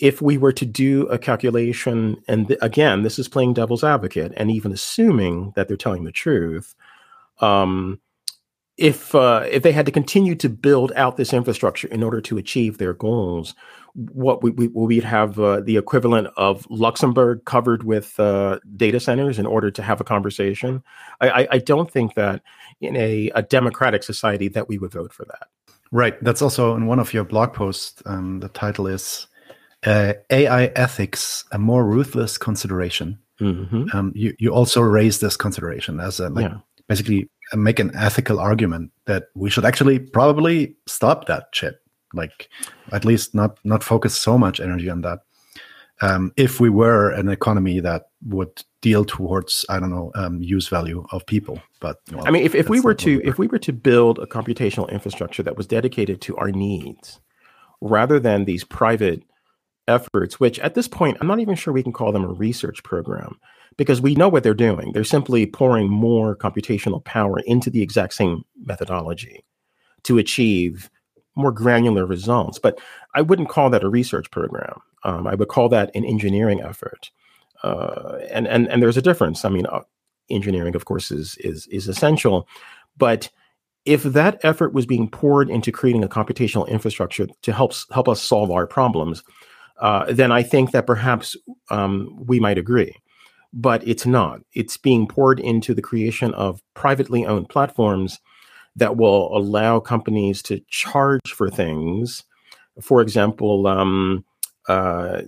if we were to do a calculation, and th- again, this is playing devil's advocate, and even assuming that they're telling the truth, um, if uh, if they had to continue to build out this infrastructure in order to achieve their goals, what we, we we'd have uh, the equivalent of Luxembourg covered with uh, data centers in order to have a conversation. I, I, I don't think that in a, a, democratic society that we would vote for that. Right. That's also in one of your blog posts. Um, the title is uh, "AI Ethics: A More Ruthless Consideration." Mm-hmm. Um, you you also raise this consideration as a like yeah. basically make an ethical argument that we should actually probably stop that shit like at least not not focus so much energy on that um, if we were an economy that would deal towards i don't know um, use value of people but well, i mean if, if we were to if we were to build a computational infrastructure that was dedicated to our needs rather than these private efforts which at this point i'm not even sure we can call them a research program because we know what they're doing. They're simply pouring more computational power into the exact same methodology to achieve more granular results. But I wouldn't call that a research program. Um, I would call that an engineering effort. Uh, and and and there's a difference. I mean, uh, engineering, of course, is is is essential, but if that effort was being poured into creating a computational infrastructure to help help us solve our problems, uh, then I think that perhaps um, we might agree but it's not. It's being poured into the creation of privately owned platforms that will allow companies to charge for things. For example, um, uh,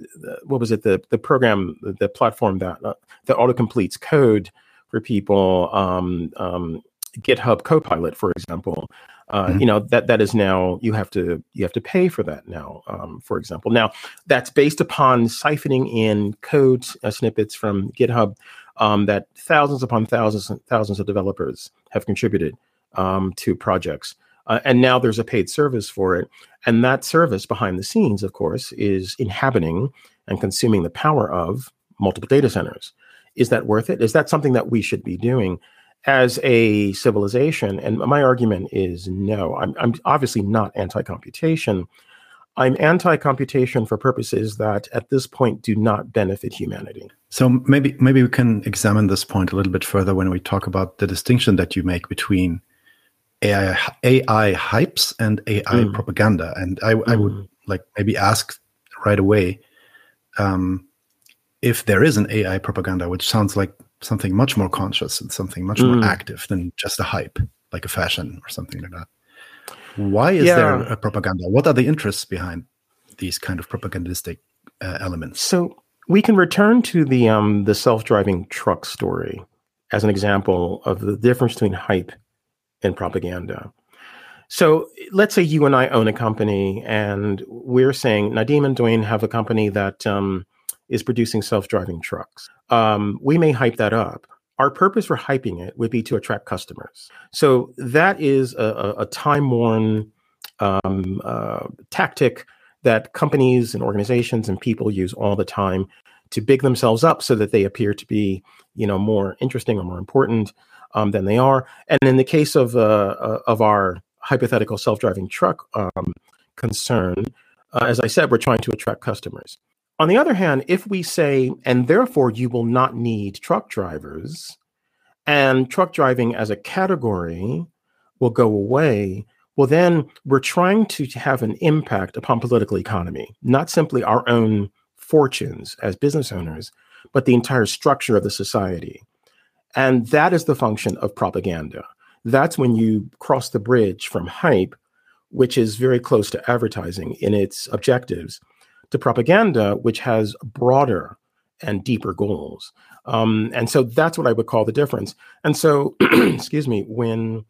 what was it? The the program, the platform that uh, that autocompletes code for people. Um, um, GitHub Copilot, for example, uh, mm-hmm. you know that that is now you have to you have to pay for that now. Um, for example, now that's based upon siphoning in code uh, snippets from GitHub um, that thousands upon thousands and thousands of developers have contributed um, to projects. Uh, and now there's a paid service for it. And that service behind the scenes, of course, is inhabiting and consuming the power of multiple data centers. Is that worth it? Is that something that we should be doing? As a civilization? And my argument is no. I'm, I'm obviously not anti computation. I'm anti computation for purposes that at this point do not benefit humanity. So maybe maybe we can examine this point a little bit further when we talk about the distinction that you make between AI, AI hypes and AI mm. propaganda. And I, mm. I, would mm. like maybe ask right away um, if there is an AI propaganda, which sounds like something much more conscious and something much mm. more active than just a hype, like a fashion or something like that. Why is yeah. there a propaganda? What are the interests behind these kind of propagandistic uh, elements? So we can return to the um, the self driving truck story as an example of the difference between hype and propaganda. So let's say you and I own a company, and we're saying Nadim and Dwayne have a company that um, is producing self-driving trucks. Um, we may hype that up. Our purpose for hyping it would be to attract customers. So that is a, a time-worn um, uh, tactic that companies and organizations and people use all the time to big themselves up so that they appear to be, you know, more interesting or more important um, than they are. And in the case of uh, uh, of our hypothetical self-driving truck um, concern, uh, as I said, we're trying to attract customers. On the other hand, if we say, and therefore you will not need truck drivers, and truck driving as a category will go away, well, then we're trying to have an impact upon political economy, not simply our own fortunes as business owners, but the entire structure of the society. And that is the function of propaganda. That's when you cross the bridge from hype, which is very close to advertising in its objectives, to propaganda, which has broader and deeper goals. Um, and so that's what I would call the difference. And so, *clears throat* excuse me, when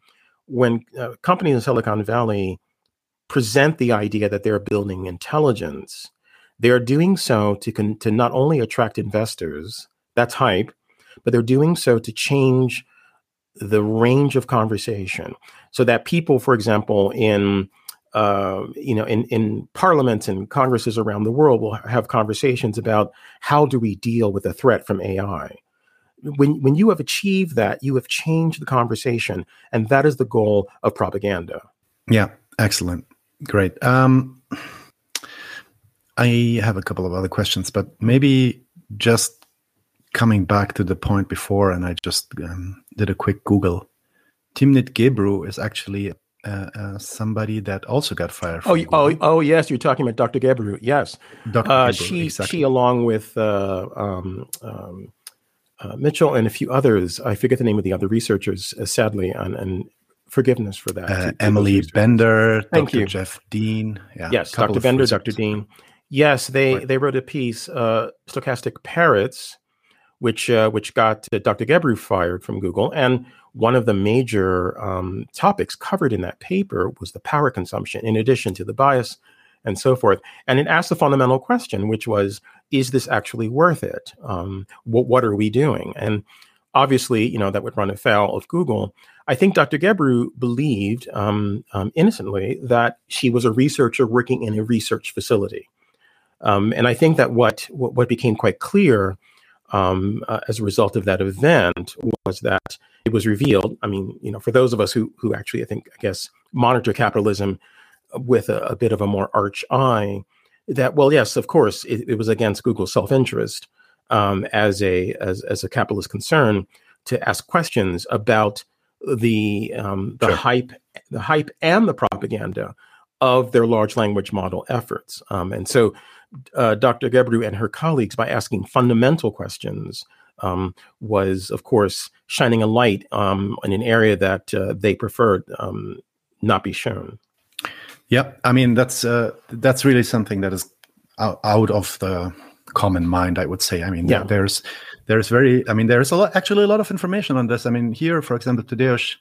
when uh, companies in Silicon Valley present the idea that they're building intelligence, they're doing so to con- to not only attract investors, that's hype, but they're doing so to change the range of conversation so that people, for example, in uh, you know, in, in parliaments and congresses around the world will have conversations about how do we deal with the threat from AI. When, when you have achieved that, you have changed the conversation, and that is the goal of propaganda. Yeah, excellent, great. Um, I have a couple of other questions, but maybe just coming back to the point before, and I just um, did a quick Google. Timnit Gebru is actually uh, uh, somebody that also got fired. oh, oh, oh, yes, you're talking about Dr. Gebru. Yes, Dr. Uh, Gebru, she, exactly. she, along with uh, um, um, uh, Mitchell and a few others. I forget the name of the other researchers. Uh, sadly, and, and, forgiveness for that. Emily Bender, Thank Dr. you. Jeff Dean. Yeah, yes, Dr. Bender, Dr. Dean. Yes, they right. they wrote a piece, "Stochastic Parrots," which which got Dr. Gebru fired from Google, and one of the major um, topics covered in that paper was the power consumption, in addition to the bias and so forth. And it asked the fundamental question, which was, is this actually worth it? Um, what, what are we doing? And obviously, you know, that would run afoul of Google. I think Dr. Gebru believed um, um, innocently that she was a researcher working in a research facility. Um, and I think that what, what, what became quite clear um, uh, as a result of that event was that it was revealed. I mean, you know, for those of us who who actually, I think, I guess, monitor capitalism with a, a bit of a more arch eye, that well, yes, of course, it, it was against Google's self interest um, as a as as a capitalist concern to ask questions about the um, the sure. hype, the hype and the propaganda of their large language model efforts. Um, and so, uh, Dr. Gebru and her colleagues, by asking fundamental questions, um, was, of course, shining a light um, in an area that uh, they preferred um, not be shown. Yeah, I mean that's uh, that's really something that is out, out of the common mind. I would say. I mean, yeah. there's there's very. I mean, there's a lot, actually a lot of information on this. I mean, here, for example, Tadeusz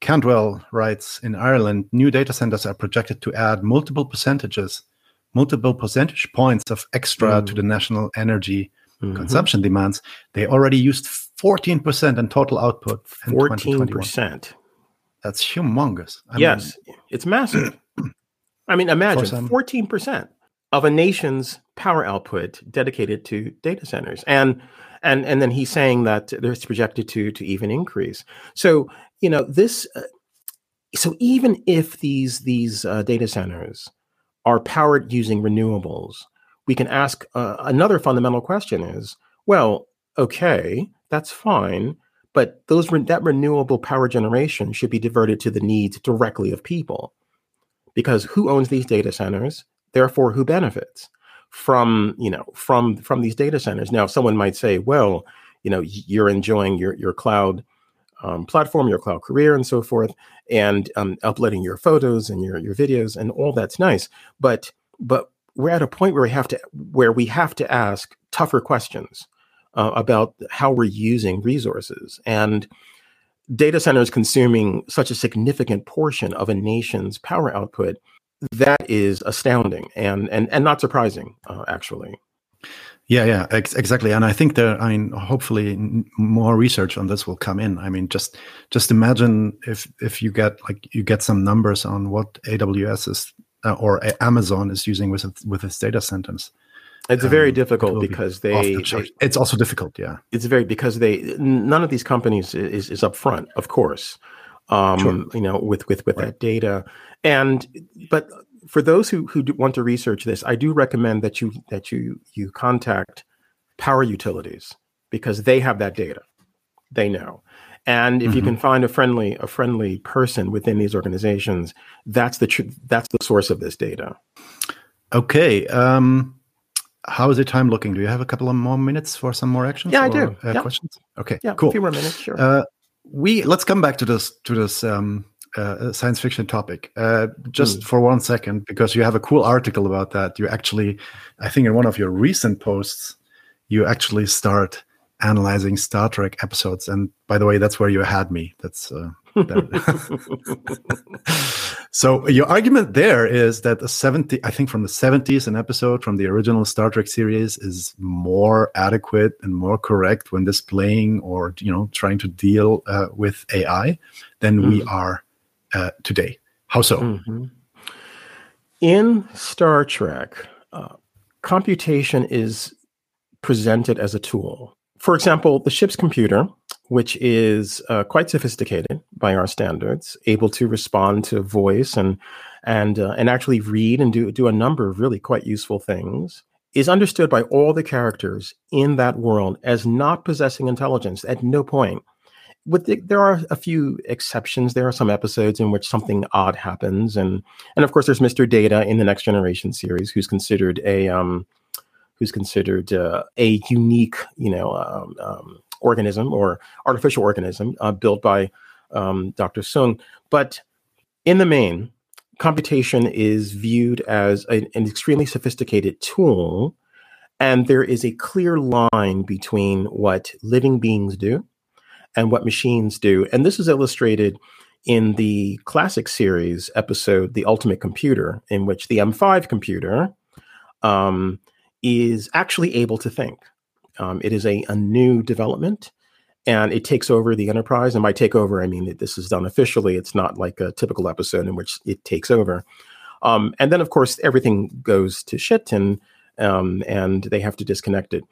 Cantwell writes in Ireland, new data centers are projected to add multiple percentages, multiple percentage points of extra mm. to the national energy mm-hmm. consumption demands. They already used 14% in total output. In 14%. That's humongous. I yes, mean, it's massive. *clears throat* I mean, imagine 14% of a nation's power output dedicated to data centers. And and and then he's saying that it's projected to to even increase. So you know this. Uh, so even if these these uh, data centers are powered using renewables, we can ask uh, another fundamental question: Is well, okay, that's fine, but those re- that renewable power generation should be diverted to the needs directly of people, because who owns these data centers? Therefore, who benefits? From you know from from these data centers. Now, someone might say, well, you know, you're enjoying your your cloud um, platform, your cloud career, and so forth, and um, uploading your photos and your your videos, and all that's nice. But but we're at a point where we have to where we have to ask tougher questions uh, about how we're using resources and data centers consuming such a significant portion of a nation's power output, that is astounding and and and not surprising, uh, actually. Yeah, yeah, ex- exactly. And I think that I mean, hopefully, more research on this will come in. I mean, just just imagine if if you get like you get some numbers on what AWS is uh, or Amazon is using with with its data centers. It's um, very difficult because be they, the It's also difficult, yeah. It's very because they none of these companies is is upfront, of course. Um, sure. You know, with with with right. that data, and but for those who who want to research this, I do recommend that you that you you contact power utilities because they have that data. They know. And if mm-hmm. you can find a friendly a friendly person within these organizations, that's the tr- that's the source of this data. Okay. Um, how is the time looking? Do you have a couple of more minutes for some more actions? Yeah, or, I do. Uh, yeah. Questions? Okay. Yeah, cool. A few more minutes. Sure. Uh, we let's come back to this to this um, uh, science fiction topic uh, just mm. for one second because you have a cool article about that. You actually, I think, in one of your recent posts, you actually start analyzing Star Trek episodes. And by the way, that's where you had me. That's uh, *laughs* *laughs* so your argument there is that the 70, I think from the 70s, an episode from the original Star Trek series is more adequate and more correct when displaying or you know trying to deal uh, with AI than mm. we are uh, today. How so? Mm-hmm. In Star Trek, uh, computation is presented as a tool for example, the ship's computer, which is uh, quite sophisticated by our standards, able to respond to voice and and uh, and actually read and do do a number of really quite useful things, is understood by all the characters in that world as not possessing intelligence at no point. With the, there are a few exceptions. There are some episodes in which something odd happens, and and of course, there's Mister Data in the Next Generation series, who's considered a um, who's considered uh, a unique, you know, um, um, organism or artificial organism uh, built by um, Dr. Soong. But in the main, computation is viewed as a, an extremely sophisticated tool, and there is a clear line between what living beings do and what machines do. And this is illustrated in the classic series episode, The Ultimate Computer, in which the M5 computer um, is actually able to think. Um, it is a, a new development and it takes over the enterprise. And by take over, I mean that this is done officially. It's not like a typical episode in which it takes over. Um, and then, of course, everything goes to shit and, um, and they have to disconnect it.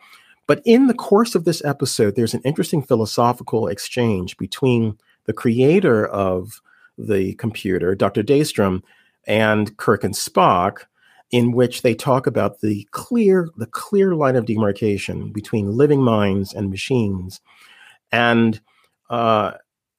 But in the course of this episode, there's an interesting philosophical exchange between the creator of the computer, Dr. Daystrom, and Kirk and Spock, in which they talk about the clear the clear line of demarcation between living minds and machines and uh,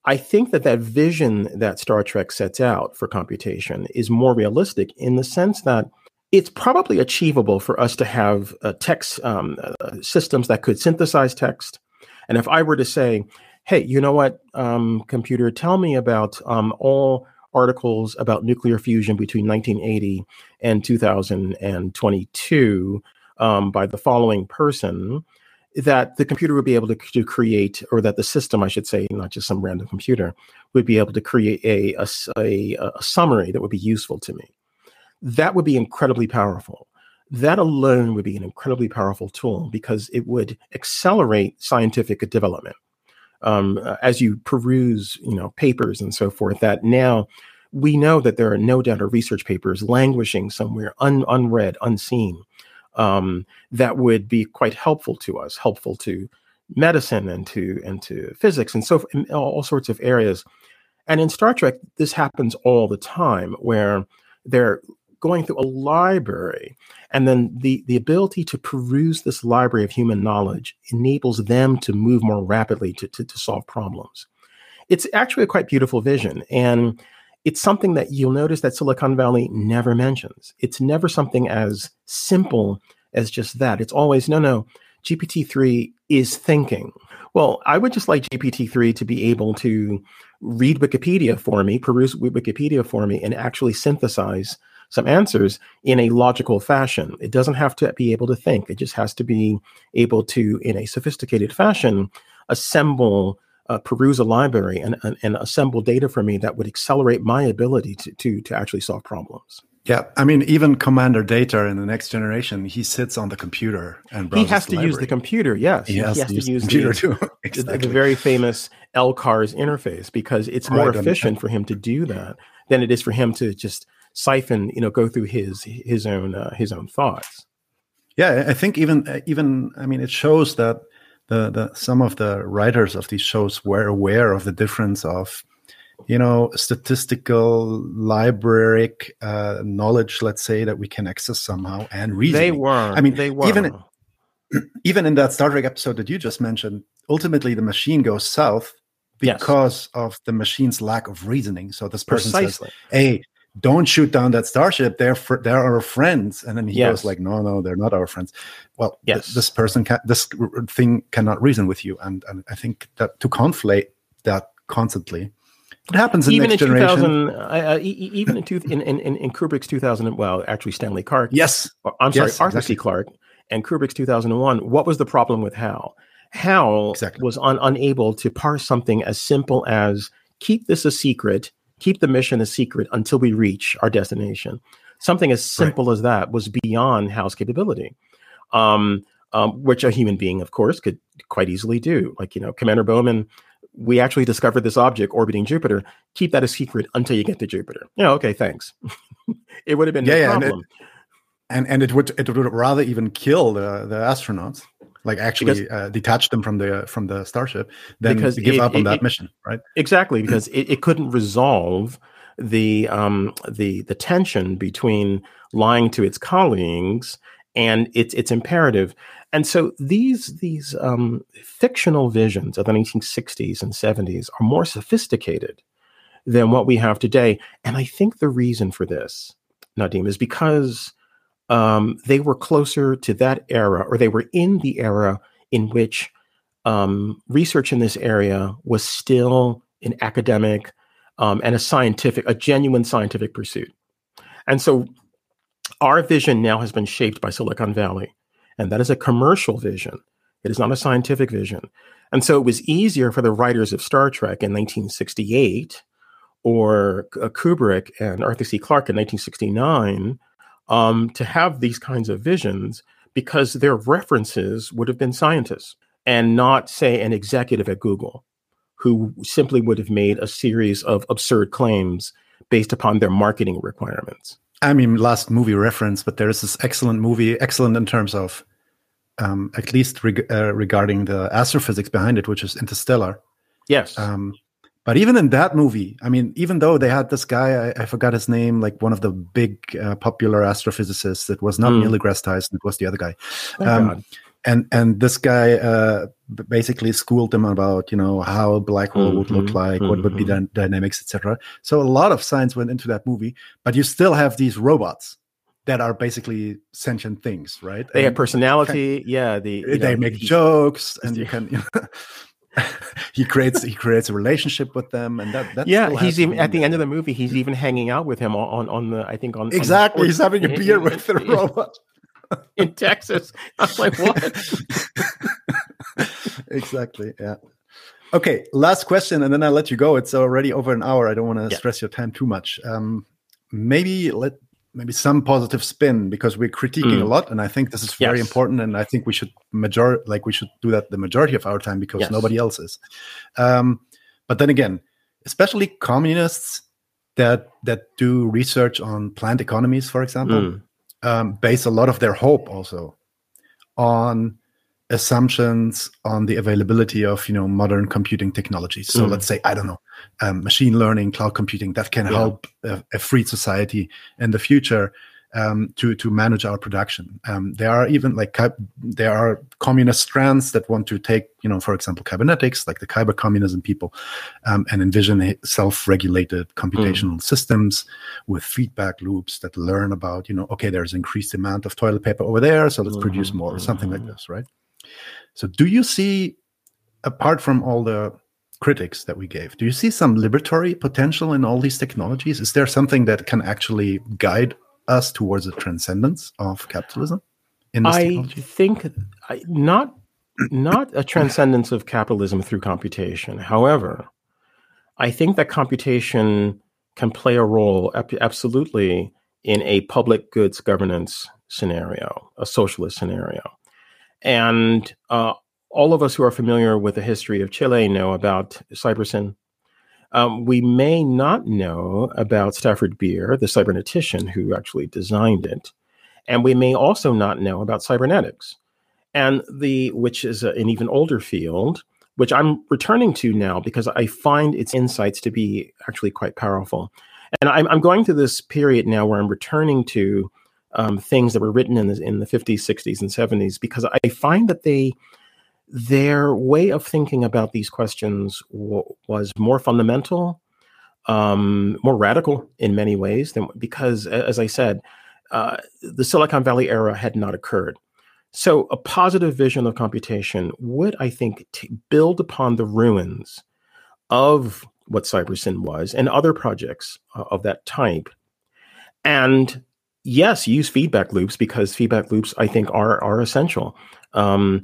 i think that that vision that star trek sets out for computation is more realistic in the sense that it's probably achievable for us to have uh, text um, uh, systems that could synthesize text and if i were to say hey you know what um, computer tell me about um, all articles about nuclear fusion between 1980 and 2022 um, by the following person that the computer would be able to, to, create, or that the system, I should say, not just some random computer, would be able to create a, a, a, a summary that would be useful to me. That would be incredibly powerful. That alone would be an incredibly powerful tool because it would accelerate scientific development um, as you peruse, you know, papers and so forth, that now we know that there are no doubt data research papers languishing somewhere un, unread, unseen, um, that would be quite helpful to us, helpful to medicine and to and to physics and so all sorts of areas. And in Star Trek, this happens all the time, where they're going through a library and then the, the ability to peruse this library of human knowledge enables them to move more rapidly to, to, to solve problems. It's actually a quite beautiful vision. And it's something that you'll notice that Silicon Valley never mentions. It's never something as simple as just that. It's always, no, no, GPT 3 is thinking. Well, I would just like GPT 3 to be able to read Wikipedia for me, peruse Wikipedia for me, and actually synthesize some answers in a logical fashion. It doesn't have to be able to think, it just has to be able to, in a sophisticated fashion, assemble uh, peruse a library and, and, and assemble data for me that would accelerate my ability to to to actually solve problems. Yeah, I mean, even Commander Data in the next generation, he sits on the computer and he has to the use the computer. Yes, he has, he has to, use, to use the computer the, too. *laughs* *laughs* exactly. the, very famous LCARS interface because it's more right, efficient for him to do that than it is for him to just siphon, you know, go through his his own uh, his own thoughts. Yeah, I think even even I mean, it shows that the the some of the writers of these shows were aware of the difference of you know statistical library uh, knowledge let's say that we can access somehow and reason they were i mean they were even *clears throat* even in that star trek episode that you just mentioned ultimately the machine goes south because yes. of the machine's lack of reasoning so this person Precisely. says hey don't shoot down that starship they're fr- they're our friends and then he yes. goes like no no they're not our friends well yes. Th- this person can this thing cannot reason with you and, and i think that to conflate that constantly what happens in even next in generation? 2000, uh, even in, two, in, in, in Kubrick's 2000, well, actually Stanley Clark. Yes. I'm sorry, yes, Arthur exactly. C. Clarke and Kubrick's 2001. What was the problem with Hal? Hal exactly. was un, unable to parse something as simple as keep this a secret, keep the mission a secret until we reach our destination. Something as simple right. as that was beyond Hal's capability. Um, um, which a human being, of course, could quite easily do. Like, you know, Commander Bowman we actually discovered this object orbiting Jupiter. Keep that a secret until you get to Jupiter. Yeah, okay, thanks. *laughs* it would have been yeah, no problem. And it, and, and it would it would rather even kill the the astronauts, like actually because, uh, detach them from the from the starship, then because give it, up on it, that mission, right? Exactly, *clears throat* because it, it couldn't resolve the um the the tension between lying to its colleagues and its its imperative. And so these these um, fictional visions of the 1960s and 70s are more sophisticated than what we have today. And I think the reason for this, Nadim, is because um, they were closer to that era, or they were in the era in which um, research in this area was still an academic um, and a scientific, a genuine scientific pursuit. And so our vision now has been shaped by Silicon Valley. And that is a commercial vision. It is not a scientific vision. And so it was easier for the writers of Star Trek in 1968 or uh, Kubrick and Arthur C. Clarke in 1969 um, to have these kinds of visions because their references would have been scientists and not, say, an executive at Google who simply would have made a series of absurd claims based upon their marketing requirements. I mean, last movie reference, but there is this excellent movie, excellent in terms of um, at least reg- uh, regarding the astrophysics behind it, which is Interstellar. Yes. Um, but even in that movie, I mean, even though they had this guy, I, I forgot his name, like one of the big uh, popular astrophysicists, it was not mm. Neil deGrasse Tyson, it was the other guy. Oh, um, and and this guy uh, basically schooled them about you know how a black hole mm-hmm, would look mm-hmm, like, mm-hmm. what would be the mm-hmm. dynamics, etc. So a lot of science went into that movie, but you still have these robots that are basically sentient things, right? They and have personality. Can, *laughs* yeah, the they know, make jokes, and you can. You *laughs* know, *laughs* *laughs* he creates he creates a relationship with them, and that, that yeah. He's even at the end of the movie. He's even hanging out with him on on the I think on exactly. On he's having a beer with the *laughs* robot. in Texas. I'm like, what? *laughs* exactly. Yeah. Okay, last question, and then I'll let you go. It's already over an hour. I don't want to yeah. stress your time too much. Um, maybe let maybe some positive spin because we're critiquing mm. a lot, and I think this is very yes. important. And I think we should major like we should do that the majority of our time because yes. nobody else is. Um, but then again, especially communists that that do research on plant economies, for example, mm um, base a lot of their hope also on assumptions on the availability of you know modern computing technologies so mm. let's say i don't know um, machine learning cloud computing that can yeah. help a, a, free society in the future um, to to manage our production. Um, there are even like there are communist strands that want to take, you know, for example, cybernetics, like the cyber communism people, um, and envision self-regulated computational mm. systems with feedback loops that learn about, you know, okay, there's increased amount of toilet paper over there, so let's mm-hmm. produce more, or something like mm-hmm. this, right? So, do you see, apart from all the critics that we gave. Do you see some liberatory potential in all these technologies? Is there something that can actually guide us towards a transcendence of capitalism in this I technology? think I, not not a transcendence of capitalism through computation. However, I think that computation can play a role absolutely in a public goods governance scenario, a socialist scenario. And uh, all of us who are familiar with the history of Chile know about Cybersyn. Um, we may not know about Stafford Beer, the cybernetician who actually designed it. And we may also not know about cybernetics, and the which is a, an even older field, which I'm returning to now because I find its insights to be actually quite powerful. And I'm, I'm going through this period now where I'm returning to um, things that were written in the, in the 50s, 60s, and 70s because I find that they their way of thinking about these questions w- was more fundamental, um, more radical in many ways than because, as I said, uh, the Silicon Valley era had not occurred. So, a positive vision of computation would, I think, t- build upon the ruins of what Cybersyn was and other projects uh, of that type. And yes, use feedback loops because feedback loops, I think, are are essential. Um,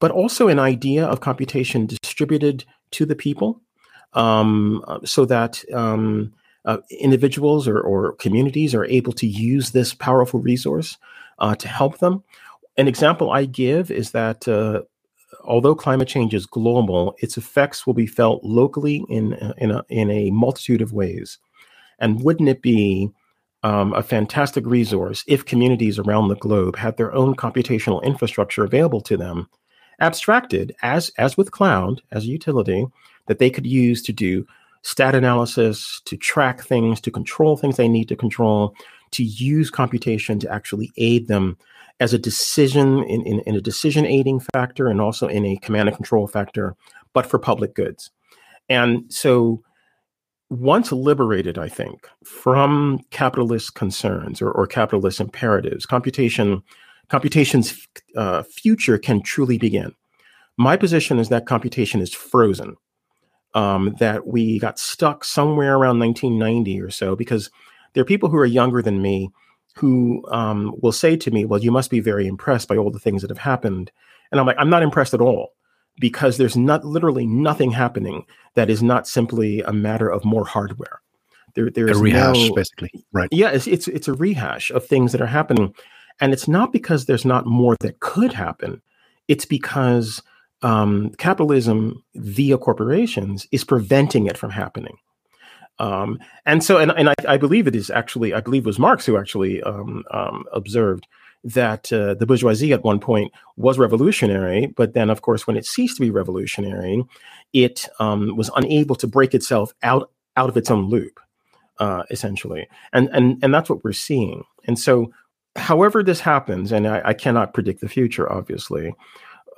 but also an idea of computation distributed to the people, um, uh, so that um, uh, individuals or, or, communities are able to use this powerful resource uh, to help them. An example I give is that uh, although climate change is global, its effects will be felt locally in in a, in a multitude of ways. And wouldn't it be um, a fantastic resource if communities around the globe had their own computational infrastructure available to them, abstracted as as with cloud as a utility that they could use to do stat analysis, to track things, to control things they need to control, to use computation to actually aid them as a decision in, in, in, a decision aiding factor and also in a command and control factor, but for public goods. And so once liberated, I think, from capitalist concerns or, or capitalist imperatives, computation computation's uh, future can truly begin. My position is that computation is frozen. Um, that we got stuck somewhere around 1990 or so because there are people who are younger than me who um, will say to me, Well, you must be very impressed by all the things that have happened. And I'm like, I'm not impressed at all because there's not literally nothing happening that is not simply a matter of more hardware. There, there's a rehash, no, basically, right? Yeah, it's, it's it's a rehash of things that are happening, and it's not because there's not more that could happen. It's because um, capitalism via corporations is preventing it from happening. Um, and so, and, and I, I, believe it is actually, I believe it was Marx who actually um, um, observed that uh, the bourgeoisie at one point was revolutionary, but then, of course, when it ceased to be revolutionary, it um, was unable to break itself out out of its own loop, uh, essentially, and and and that's what we're seeing. And so, however this happens, and I, I cannot predict the future, obviously,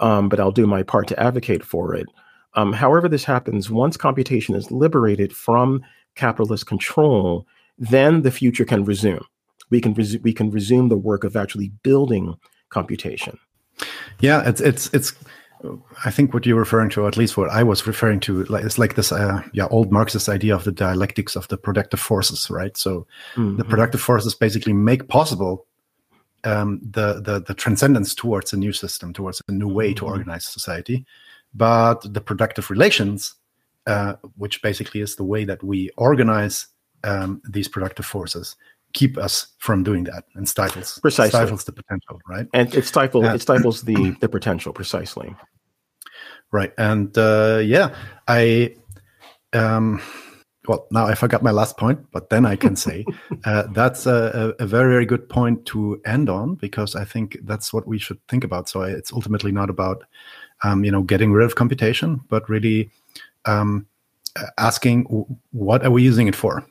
um, but I'll do my part to advocate for it. Um, however this happens, once computation is liberated from capitalist control, then the future can resume. We can res- we can resume the work of actually building computation. Yeah, it's it's it's. I think what you're referring to, at least what I was referring to, like it's like this, uh, yeah, old Marxist idea of the dialectics of the productive forces, right? So mm-hmm. the productive forces basically make possible um, the, the the transcendence towards a new system, towards a new way mm-hmm. to organize society, but the productive relations uh, which basically is the way that we organize um, these productive forces, keep us from doing that and stifles precisely stifles the potential, right? And it stifles it stifles the the potential precisely. Right, and uh, yeah, I. Um, well, now I forgot my last point, but then I can say *laughs* uh, that's a, a, very, very good point to end on because I think that's what we should think about. So it's ultimately not about, um, you know, getting rid of computation, but really um, asking what are we using it for?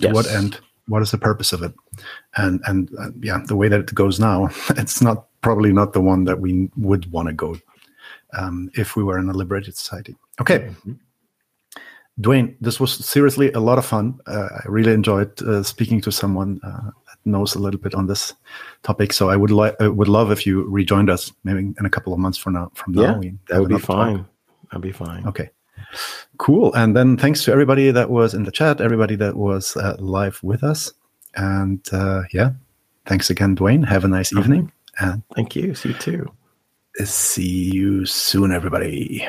To what end? What is the purpose of it? And and uh, yeah, the way that it goes now, *laughs* it's not probably not the one that we would want to go um, if we were in a liberated society. Okay. Mm-hmm. Dwayne, this was seriously a lot of fun. Uh, I really enjoyed uh, speaking to someone uh, that knows a little bit on this topic. So I would like, would love if you rejoined us, maybe in a couple of months from now. From now, yeah, that would be fine. That'd be fine. Okay. Cool. And then thanks to everybody that was in the chat, everybody that was uh, live with us. And uh, yeah, thanks again, Dwayne. Have a nice evening. And thank you. See you too. See you soon, everybody.